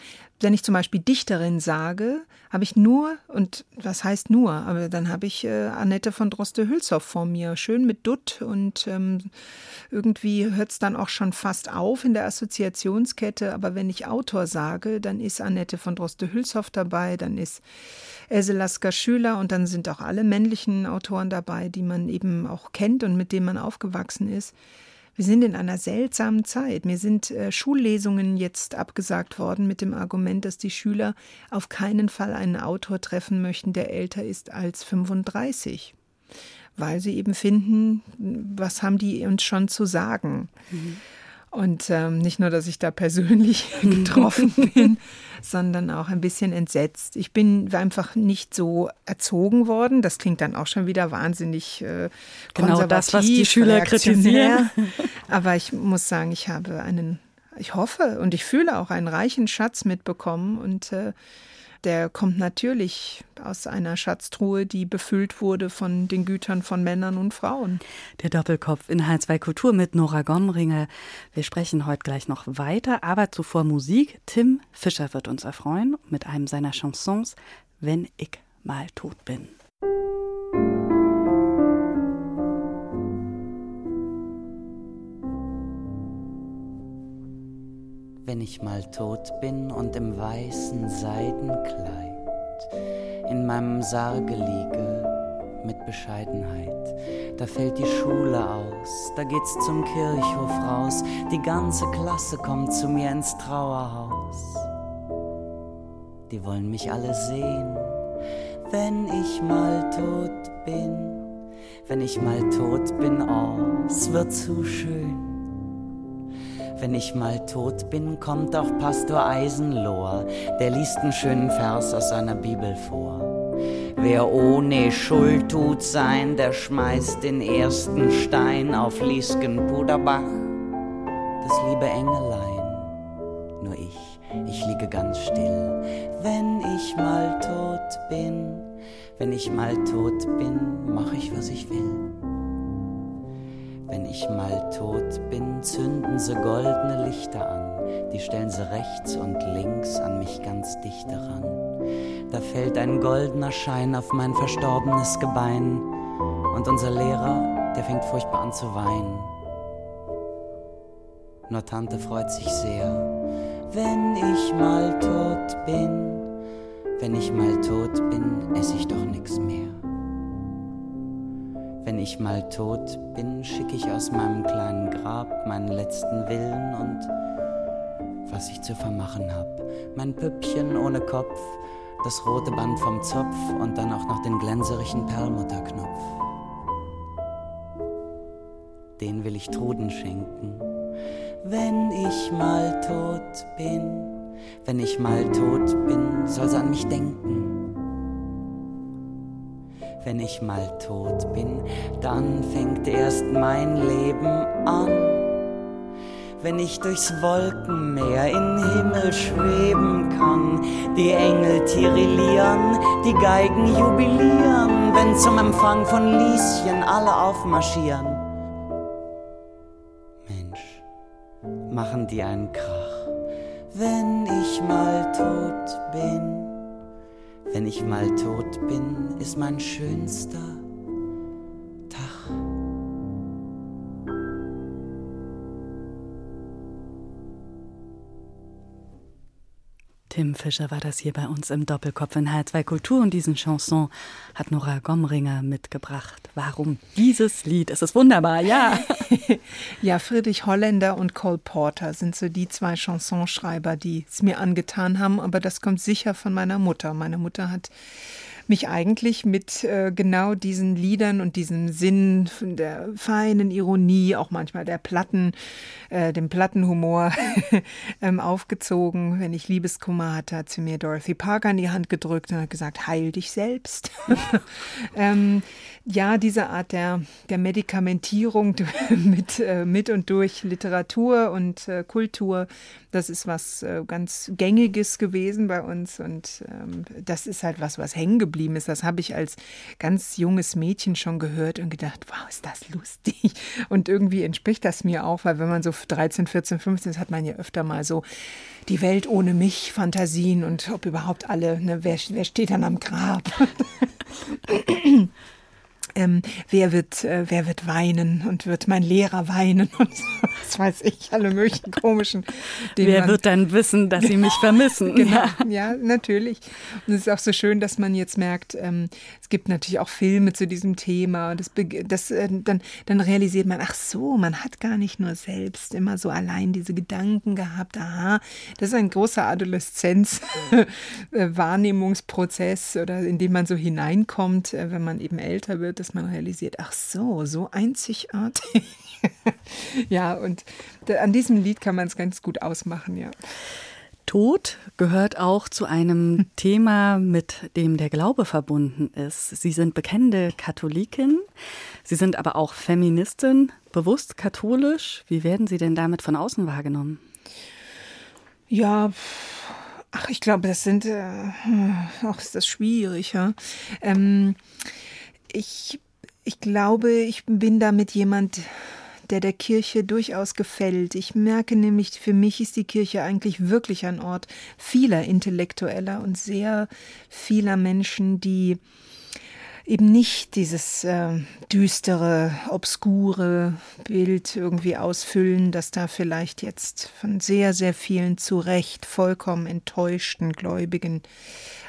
wenn ich zum Beispiel Dichterin sage, habe ich nur, und was heißt nur, aber dann habe ich äh, Annette von Droste-Hülshoff vor mir, schön mit Dutt und ähm, irgendwie hört es dann auch schon fast auf in der Assoziationskette, aber wenn ich Autor sage, dann ist Annette von Droste-Hülshoff dabei, dann ist Else Lasker Schüler und dann sind auch alle männlichen Autoren dabei, die man eben auch kennt und mit denen man aufgewachsen ist. Wir sind in einer seltsamen Zeit. Mir sind äh, Schullesungen jetzt abgesagt worden mit dem Argument, dass die Schüler auf keinen Fall einen Autor treffen möchten, der älter ist als 35. Weil sie eben finden, was haben die uns schon zu sagen? Mhm. Und ähm, nicht nur, dass ich da persönlich getroffen bin, sondern auch ein bisschen entsetzt. Ich bin einfach nicht so erzogen worden. Das klingt dann auch schon wieder wahnsinnig äh, Genau das, was die Schüler kritisieren. Aber ich muss sagen, ich habe einen, ich hoffe und ich fühle auch einen reichen Schatz mitbekommen und äh, der kommt natürlich aus einer Schatztruhe, die befüllt wurde von den Gütern von Männern und Frauen. Der Doppelkopf in H2 Kultur mit Nora Gomringer. Wir sprechen heute gleich noch weiter, aber zuvor Musik. Tim Fischer wird uns erfreuen mit einem seiner Chansons, Wenn ich mal tot bin. Wenn ich mal tot bin und im weißen Seidenkleid in meinem Sarge liege mit Bescheidenheit. Da fällt die Schule aus, da geht's zum Kirchhof raus, die ganze Klasse kommt zu mir ins Trauerhaus. Die wollen mich alle sehen, wenn ich mal tot bin, wenn ich mal tot bin, oh, es wird zu schön wenn ich mal tot bin, kommt auch Pastor Eisenlohr, der liest einen schönen Vers aus seiner Bibel vor. Wer ohne Schuld tut sein, der schmeißt den ersten Stein auf Liesken-Puderbach. Das liebe Engelein, nur ich, ich liege ganz still. Wenn ich mal tot bin, wenn ich mal tot bin, mach ich, was ich will. Wenn ich mal tot bin, zünden sie goldene Lichter an, die stellen sie rechts und links an mich ganz dicht heran. Da fällt ein goldener Schein auf mein verstorbenes Gebein und unser Lehrer, der fängt furchtbar an zu weinen. Nur Tante freut sich sehr, wenn ich mal tot bin, wenn ich mal tot bin, ess ich doch nix mehr. Wenn ich mal tot bin, schicke ich aus meinem kleinen Grab meinen letzten Willen und was ich zu vermachen hab. Mein Püppchen ohne Kopf, das rote Band vom Zopf und dann auch noch den glänzerigen Perlmutterknopf. Den will ich Truden schenken, wenn ich mal tot bin. Wenn ich mal tot bin, soll sie an mich denken wenn ich mal tot bin, dann fängt erst mein Leben an. Wenn ich durchs Wolkenmeer in Himmel schweben kann, die Engel tirillieren, die Geigen jubilieren, wenn zum Empfang von Lieschen alle aufmarschieren. Mensch, machen die einen Krach, wenn ich mal tot bin. Wenn ich mal tot bin, ist mein schönster Tim Fischer war das hier bei uns im Doppelkopf in H2 Kultur und diesen Chanson hat Nora Gomringer mitgebracht. Warum dieses Lied? Es ist wunderbar, ja. ja, Friedrich Holländer und Cole Porter sind so die zwei Chansonschreiber, die es mir angetan haben, aber das kommt sicher von meiner Mutter. Meine Mutter hat mich eigentlich mit äh, genau diesen Liedern und diesem Sinn von der feinen Ironie, auch manchmal der Platten, äh, dem Plattenhumor ähm, aufgezogen. Wenn ich Liebeskummer hatte, hat sie mir Dorothy Parker in die Hand gedrückt und hat gesagt, heil dich selbst. ähm, ja, diese Art der, der Medikamentierung mit, äh, mit und durch Literatur und äh, Kultur, das ist was äh, ganz Gängiges gewesen bei uns und ähm, das ist halt was, was hängen geblieben ist. Das habe ich als ganz junges Mädchen schon gehört und gedacht, wow, ist das lustig. Und irgendwie entspricht das mir auch, weil wenn man so 13, 14, 15 ist, hat man ja öfter mal so die Welt ohne mich Fantasien und ob überhaupt alle, ne, wer, wer steht dann am Grab? ähm, wer, wird, äh, wer wird weinen und wird mein Lehrer weinen und so, was weiß ich, alle möglichen komischen Dinge. Wer wird dann wissen, dass sie mich vermissen? genau, ja. natürlich. Und es ist auch so schön, dass man jetzt merkt, ähm, es gibt natürlich auch Filme zu diesem Thema. Das, das, äh, dann, dann realisiert man, ach so, man hat gar nicht nur selbst immer so allein diese Gedanken gehabt. Aha, das ist ein großer Adoleszenz-Wahrnehmungsprozess oder in dem man so hineinkommt, äh, wenn man eben älter wird dass man realisiert, ach so, so einzigartig. ja, und an diesem Lied kann man es ganz gut ausmachen, ja. Tod gehört auch zu einem Thema, mit dem der Glaube verbunden ist. Sie sind bekennende Katholikin, Sie sind aber auch Feministin, bewusst katholisch. Wie werden Sie denn damit von außen wahrgenommen? Ja, ach, ich glaube, das sind, äh, ach, ist das schwierig, ja. Ähm, ich, ich glaube, ich bin damit jemand, der der Kirche durchaus gefällt. Ich merke nämlich, für mich ist die Kirche eigentlich wirklich ein Ort vieler Intellektueller und sehr vieler Menschen, die eben nicht dieses äh, düstere, obskure Bild irgendwie ausfüllen, das da vielleicht jetzt von sehr, sehr vielen zu Recht vollkommen enttäuschten Gläubigen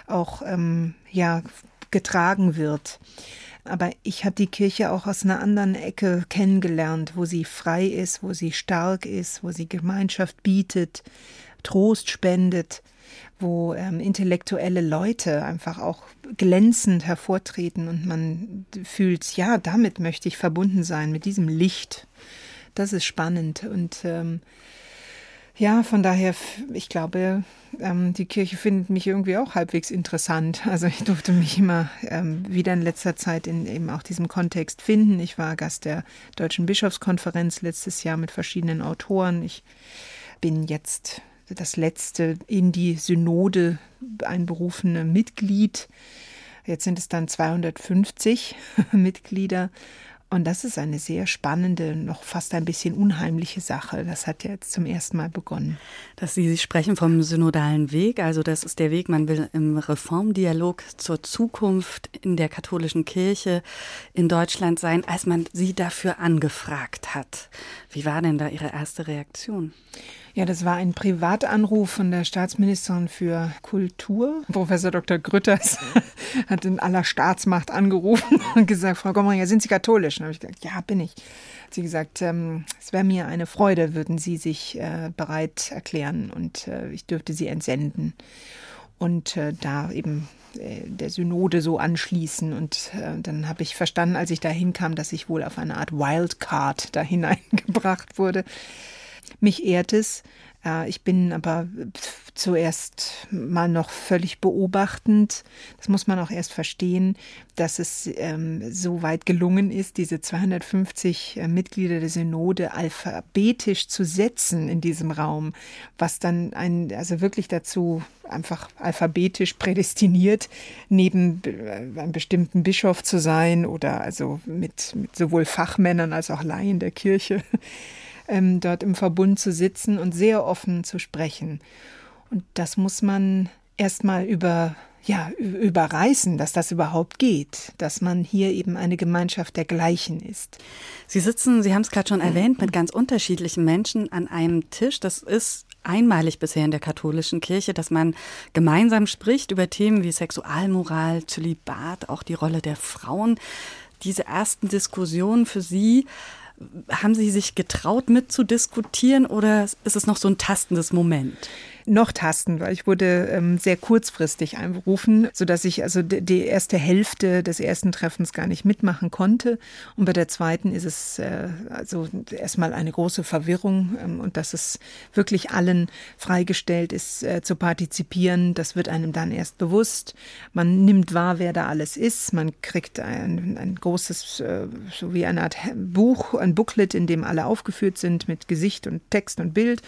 auch ähm, ja getragen wird. Aber ich habe die Kirche auch aus einer anderen Ecke kennengelernt, wo sie frei ist, wo sie stark ist, wo sie Gemeinschaft bietet, Trost spendet, wo ähm, intellektuelle Leute einfach auch glänzend hervortreten und man fühlt, ja, damit möchte ich verbunden sein, mit diesem Licht. Das ist spannend und ähm, ja, von daher, ich glaube, ähm, die Kirche findet mich irgendwie auch halbwegs interessant. Also ich durfte mich immer ähm, wieder in letzter Zeit in eben auch diesem Kontext finden. Ich war Gast der Deutschen Bischofskonferenz letztes Jahr mit verschiedenen Autoren. Ich bin jetzt das letzte in die Synode einberufene Mitglied. Jetzt sind es dann 250 Mitglieder und das ist eine sehr spannende, noch fast ein bisschen unheimliche Sache. Das hat jetzt zum ersten Mal begonnen. Dass Sie sprechen vom synodalen Weg, also das ist der Weg, man will im Reformdialog zur Zukunft in der katholischen Kirche in Deutschland sein, als man Sie dafür angefragt hat. Wie war denn da Ihre erste Reaktion? Ja, das war ein Privatanruf von der Staatsministerin für Kultur. Professor Dr. Grütters hat in aller Staatsmacht angerufen und gesagt, Frau Gomringer, sind Sie katholisch? Habe ich gesagt, ja, bin ich. Hat sie gesagt, ähm, es wäre mir eine Freude, würden Sie sich äh, bereit erklären und äh, ich dürfte Sie entsenden. Und äh, da eben äh, der Synode so anschließen. Und äh, dann habe ich verstanden, als ich da hinkam, dass ich wohl auf eine Art Wildcard da hineingebracht wurde. Mich ehrt es. Ich bin aber zuerst mal noch völlig beobachtend. Das muss man auch erst verstehen, dass es ähm, so weit gelungen ist, diese 250 äh, Mitglieder der Synode alphabetisch zu setzen in diesem Raum, was dann ein, also wirklich dazu einfach alphabetisch prädestiniert, neben äh, einem bestimmten Bischof zu sein oder also mit, mit sowohl Fachmännern als auch Laien der Kirche ähm, dort im Verbund zu sitzen und sehr offen zu sprechen. Und das muss man erstmal über ja, überreißen, dass das überhaupt geht, dass man hier eben eine Gemeinschaft der Gleichen ist. Sie sitzen, Sie haben es gerade schon erwähnt, mit ganz unterschiedlichen Menschen an einem Tisch. Das ist einmalig bisher in der katholischen Kirche, dass man gemeinsam spricht über Themen wie Sexualmoral, Zölibat, auch die Rolle der Frauen. Diese ersten Diskussionen für Sie haben Sie sich getraut mitzudiskutieren oder ist es noch so ein tastendes Moment? Noch tasten, weil ich wurde ähm, sehr kurzfristig einberufen, sodass ich also die erste Hälfte des ersten Treffens gar nicht mitmachen konnte. Und bei der zweiten ist es äh, also erstmal eine große Verwirrung ähm, und dass es wirklich allen freigestellt ist, äh, zu partizipieren. Das wird einem dann erst bewusst. Man nimmt wahr, wer da alles ist. Man kriegt ein, ein großes, äh, so wie eine Art Buch, ein Booklet, in dem alle aufgeführt sind mit Gesicht und Text und Bild.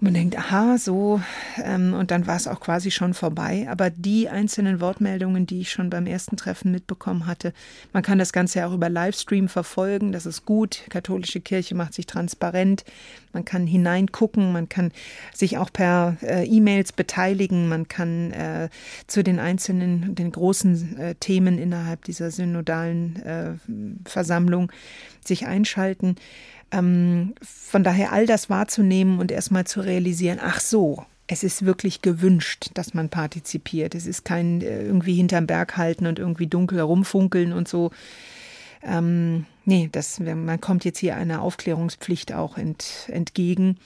Und man denkt, aha, so, ähm, und dann war es auch quasi schon vorbei. Aber die einzelnen Wortmeldungen, die ich schon beim ersten Treffen mitbekommen hatte, man kann das Ganze ja auch über Livestream verfolgen, das ist gut. Die katholische Kirche macht sich transparent, man kann hineingucken, man kann sich auch per äh, E-Mails beteiligen, man kann äh, zu den einzelnen, den großen äh, Themen innerhalb dieser synodalen äh, Versammlung sich einschalten. Ähm, von daher all das wahrzunehmen und erstmal zu realisieren, ach so, es ist wirklich gewünscht, dass man partizipiert. Es ist kein äh, irgendwie hinterm Berg halten und irgendwie dunkel herumfunkeln und so. Ähm, nee, das, man kommt jetzt hier einer Aufklärungspflicht auch ent, entgegen.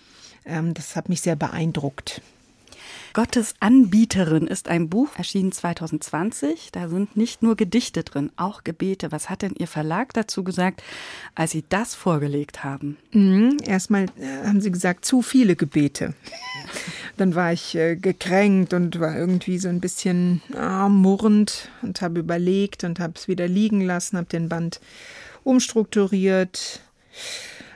Ähm, das hat mich sehr beeindruckt. Gottes Anbieterin ist ein Buch, erschienen 2020. Da sind nicht nur Gedichte drin, auch Gebete. Was hat denn Ihr Verlag dazu gesagt, als Sie das vorgelegt haben? Mhm, erstmal äh, haben Sie gesagt, zu viele Gebete. Dann war ich äh, gekränkt und war irgendwie so ein bisschen ah, murrend und habe überlegt und habe es wieder liegen lassen, habe den Band umstrukturiert,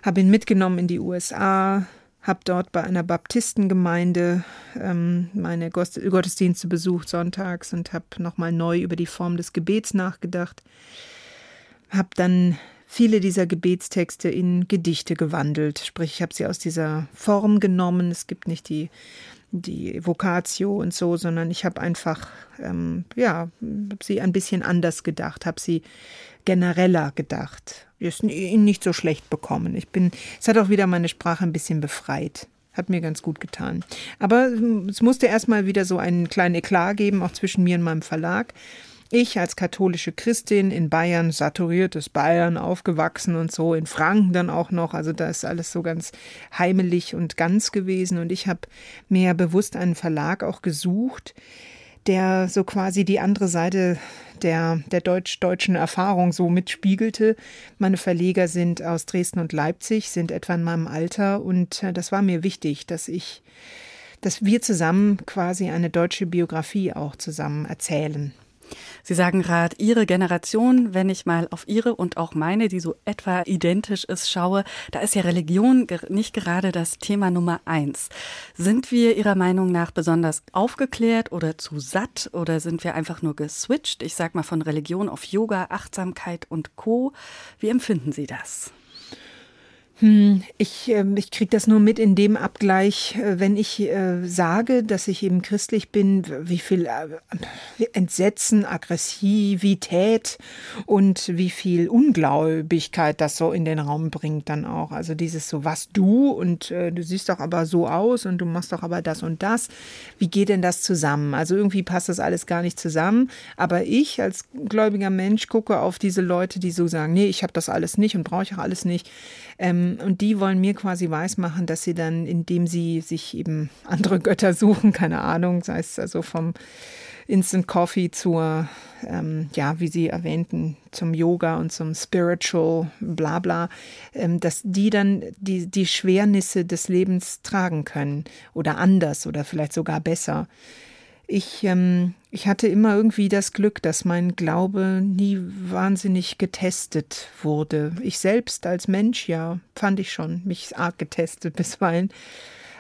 habe ihn mitgenommen in die USA, habe dort bei einer Baptistengemeinde ähm, meine Gottesdienste besucht sonntags und habe nochmal neu über die Form des Gebets nachgedacht. Habe dann viele dieser Gebetstexte in Gedichte gewandelt, sprich ich habe sie aus dieser Form genommen. Es gibt nicht die die Vocatio und so, sondern ich habe einfach ähm, ja sie ein bisschen anders gedacht, habe sie genereller gedacht. Ist nicht so schlecht bekommen. Ich bin, es hat auch wieder meine Sprache ein bisschen befreit. Hat mir ganz gut getan. Aber es musste erstmal wieder so einen kleinen Eklat geben, auch zwischen mir und meinem Verlag. Ich als katholische Christin in Bayern, saturiertes Bayern, aufgewachsen und so, in Franken dann auch noch. Also da ist alles so ganz heimelig und ganz gewesen. Und ich habe mir bewusst einen Verlag auch gesucht, der so quasi die andere Seite der, der deutsch-deutschen Erfahrung so mitspiegelte. Meine Verleger sind aus Dresden und Leipzig, sind etwa in meinem Alter und äh, das war mir wichtig, dass ich, dass wir zusammen quasi eine deutsche Biografie auch zusammen erzählen. Sie sagen gerade, Ihre Generation, wenn ich mal auf Ihre und auch meine, die so etwa identisch ist, schaue, da ist ja Religion nicht gerade das Thema Nummer eins. Sind wir Ihrer Meinung nach besonders aufgeklärt oder zu satt oder sind wir einfach nur geswitcht? Ich sag mal von Religion auf Yoga, Achtsamkeit und Co. Wie empfinden Sie das? Hm, ich, äh, ich kriege das nur mit in dem Abgleich, äh, wenn ich äh, sage, dass ich eben christlich bin, wie viel äh, Entsetzen, Aggressivität und wie viel Ungläubigkeit das so in den Raum bringt dann auch. Also dieses so, was du und du siehst doch aber so aus und du machst doch aber das und das. Wie geht denn das zusammen? Also irgendwie passt das alles gar nicht zusammen. Aber ich als gläubiger Mensch gucke auf diese Leute, die so sagen, nee, ich habe das alles nicht und brauche ich auch alles nicht ähm, und die wollen mir quasi weismachen, dass sie dann, indem sie sich eben andere Götter suchen, keine Ahnung, sei es also vom Instant Coffee zur, ähm, ja, wie Sie erwähnten, zum Yoga und zum Spiritual, bla bla, ähm, dass die dann die, die Schwernisse des Lebens tragen können oder anders oder vielleicht sogar besser. Ich, ähm, ich hatte immer irgendwie das Glück, dass mein Glaube nie wahnsinnig getestet wurde. Ich selbst als Mensch, ja, fand ich schon, mich arg getestet bisweilen,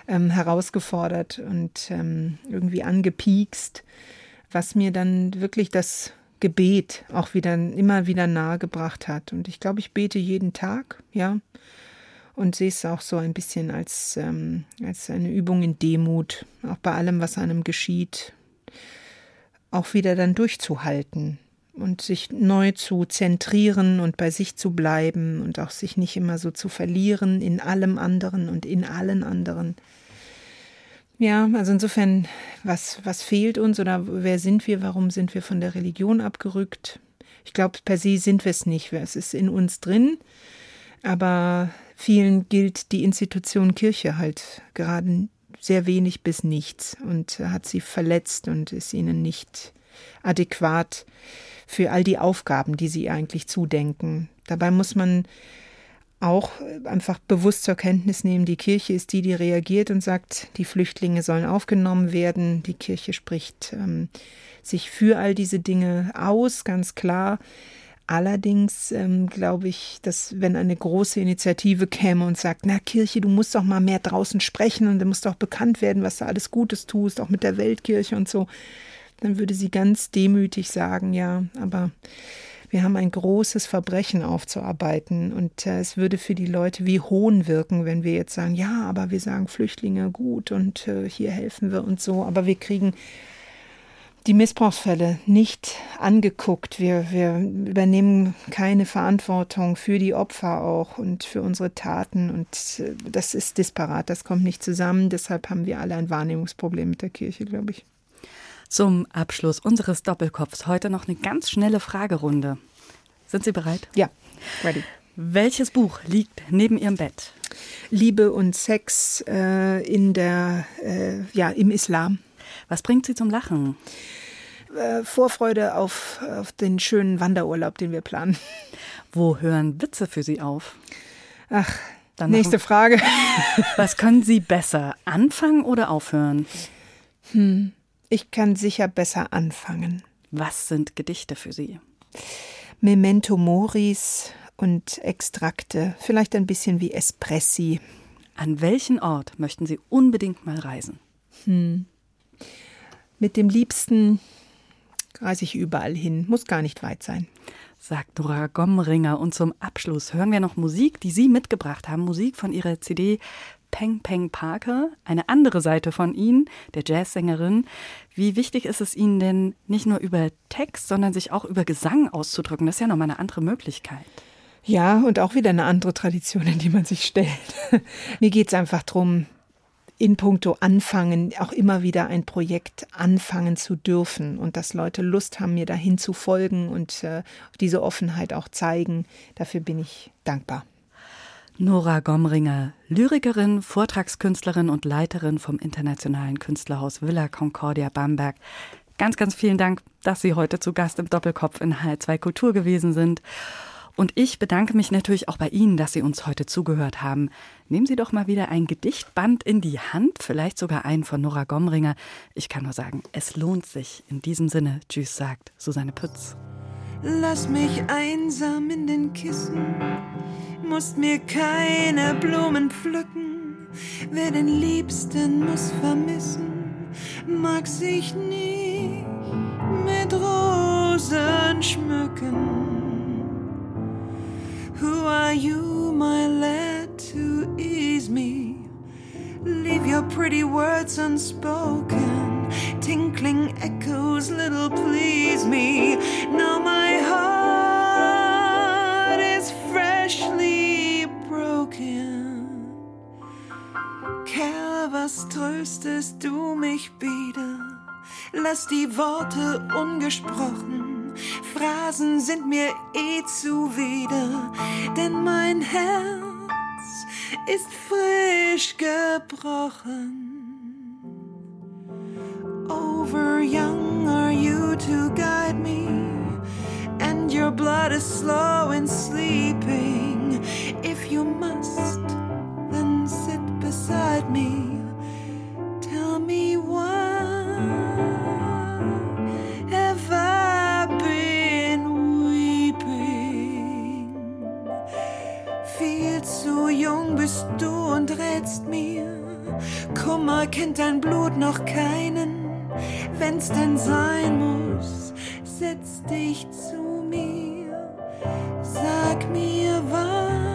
ähm, herausgefordert und ähm, irgendwie angepiekst, was mir dann wirklich das Gebet auch wieder immer wieder nahegebracht hat. Und ich glaube, ich bete jeden Tag, ja, und sehe es auch so ein bisschen als, ähm, als eine Übung in Demut, auch bei allem, was einem geschieht, auch wieder dann durchzuhalten und sich neu zu zentrieren und bei sich zu bleiben und auch sich nicht immer so zu verlieren in allem anderen und in allen anderen. Ja, also insofern, was, was fehlt uns oder wer sind wir, warum sind wir von der Religion abgerückt? Ich glaube, per se sind wir es nicht. Es ist in uns drin, aber vielen gilt die Institution Kirche halt gerade sehr wenig bis nichts und hat sie verletzt und ist ihnen nicht adäquat für all die Aufgaben, die sie eigentlich zudenken. Dabei muss man auch einfach bewusst zur Kenntnis nehmen, die Kirche ist die, die reagiert und sagt, die Flüchtlinge sollen aufgenommen werden. Die Kirche spricht ähm, sich für all diese Dinge aus, ganz klar. Allerdings ähm, glaube ich, dass wenn eine große Initiative käme und sagt, na Kirche, du musst doch mal mehr draußen sprechen und du musst doch bekannt werden, was du alles Gutes tust, auch mit der Weltkirche und so, dann würde sie ganz demütig sagen, ja, aber wir haben ein großes Verbrechen aufzuarbeiten und äh, es würde für die Leute wie Hohn wirken, wenn wir jetzt sagen, ja, aber wir sagen Flüchtlinge gut und äh, hier helfen wir und so, aber wir kriegen die Missbrauchsfälle nicht angeguckt. Wir, wir übernehmen keine Verantwortung für die Opfer auch und für unsere Taten. Und äh, das ist disparat, das kommt nicht zusammen. Deshalb haben wir alle ein Wahrnehmungsproblem mit der Kirche, glaube ich. Zum Abschluss unseres Doppelkopfs heute noch eine ganz schnelle Fragerunde. Sind Sie bereit? Ja, ready. Welches Buch liegt neben Ihrem Bett? Liebe und Sex äh, in der, äh, ja, im Islam. Was bringt Sie zum Lachen? Äh, Vorfreude auf, auf den schönen Wanderurlaub, den wir planen. Wo hören Witze für Sie auf? Ach, Dann nächste Frage. Was können Sie besser, anfangen oder aufhören? Hm. Ich kann sicher besser anfangen. Was sind Gedichte für Sie? Memento Moris und Extrakte, vielleicht ein bisschen wie Espressi. An welchen Ort möchten Sie unbedingt mal reisen? Hm. Mit dem Liebsten reise ich überall hin, muss gar nicht weit sein. Sagt Dora Gomringer. Und zum Abschluss hören wir noch Musik, die Sie mitgebracht haben. Musik von Ihrer CD Peng Peng Parker, eine andere Seite von Ihnen, der Jazzsängerin. Wie wichtig ist es Ihnen denn, nicht nur über Text, sondern sich auch über Gesang auszudrücken? Das ist ja nochmal eine andere Möglichkeit. Ja, und auch wieder eine andere Tradition, in die man sich stellt. Mir geht es einfach darum, in puncto anfangen, auch immer wieder ein Projekt anfangen zu dürfen und dass Leute Lust haben, mir dahin zu folgen und äh, diese Offenheit auch zeigen. Dafür bin ich dankbar. Nora Gomringer, Lyrikerin, Vortragskünstlerin und Leiterin vom Internationalen Künstlerhaus Villa Concordia Bamberg. Ganz, ganz vielen Dank, dass Sie heute zu Gast im Doppelkopf in H2 Kultur gewesen sind. Und ich bedanke mich natürlich auch bei Ihnen, dass Sie uns heute zugehört haben. Nehmen Sie doch mal wieder ein Gedichtband in die Hand, vielleicht sogar einen von Nora Gomringer. Ich kann nur sagen, es lohnt sich. In diesem Sinne, tschüss, sagt Susanne Pütz. Lass mich einsam in den Kissen musst mir keine Blumen pflücken. Wer den Liebsten muss vermissen, mag sich nicht mit Rosen schmücken. You, my lad, to ease me? Leave your pretty words unspoken. Tinkling echoes, little please me. Now my heart is freshly broken. Kerl, was tröstest du mich wieder? Lass die Worte ungesprochen. Phrasen sind mir eh zuwider, denn mein Herz ist frisch gebrochen. Over young are you to guide me, and your blood is slow in sleeping. If you must, then sit beside me. Tell me why jung bist du und rätst mir. Kummer kennt dein Blut noch keinen, wenn's denn sein muss, setz dich zu mir, sag mir wann.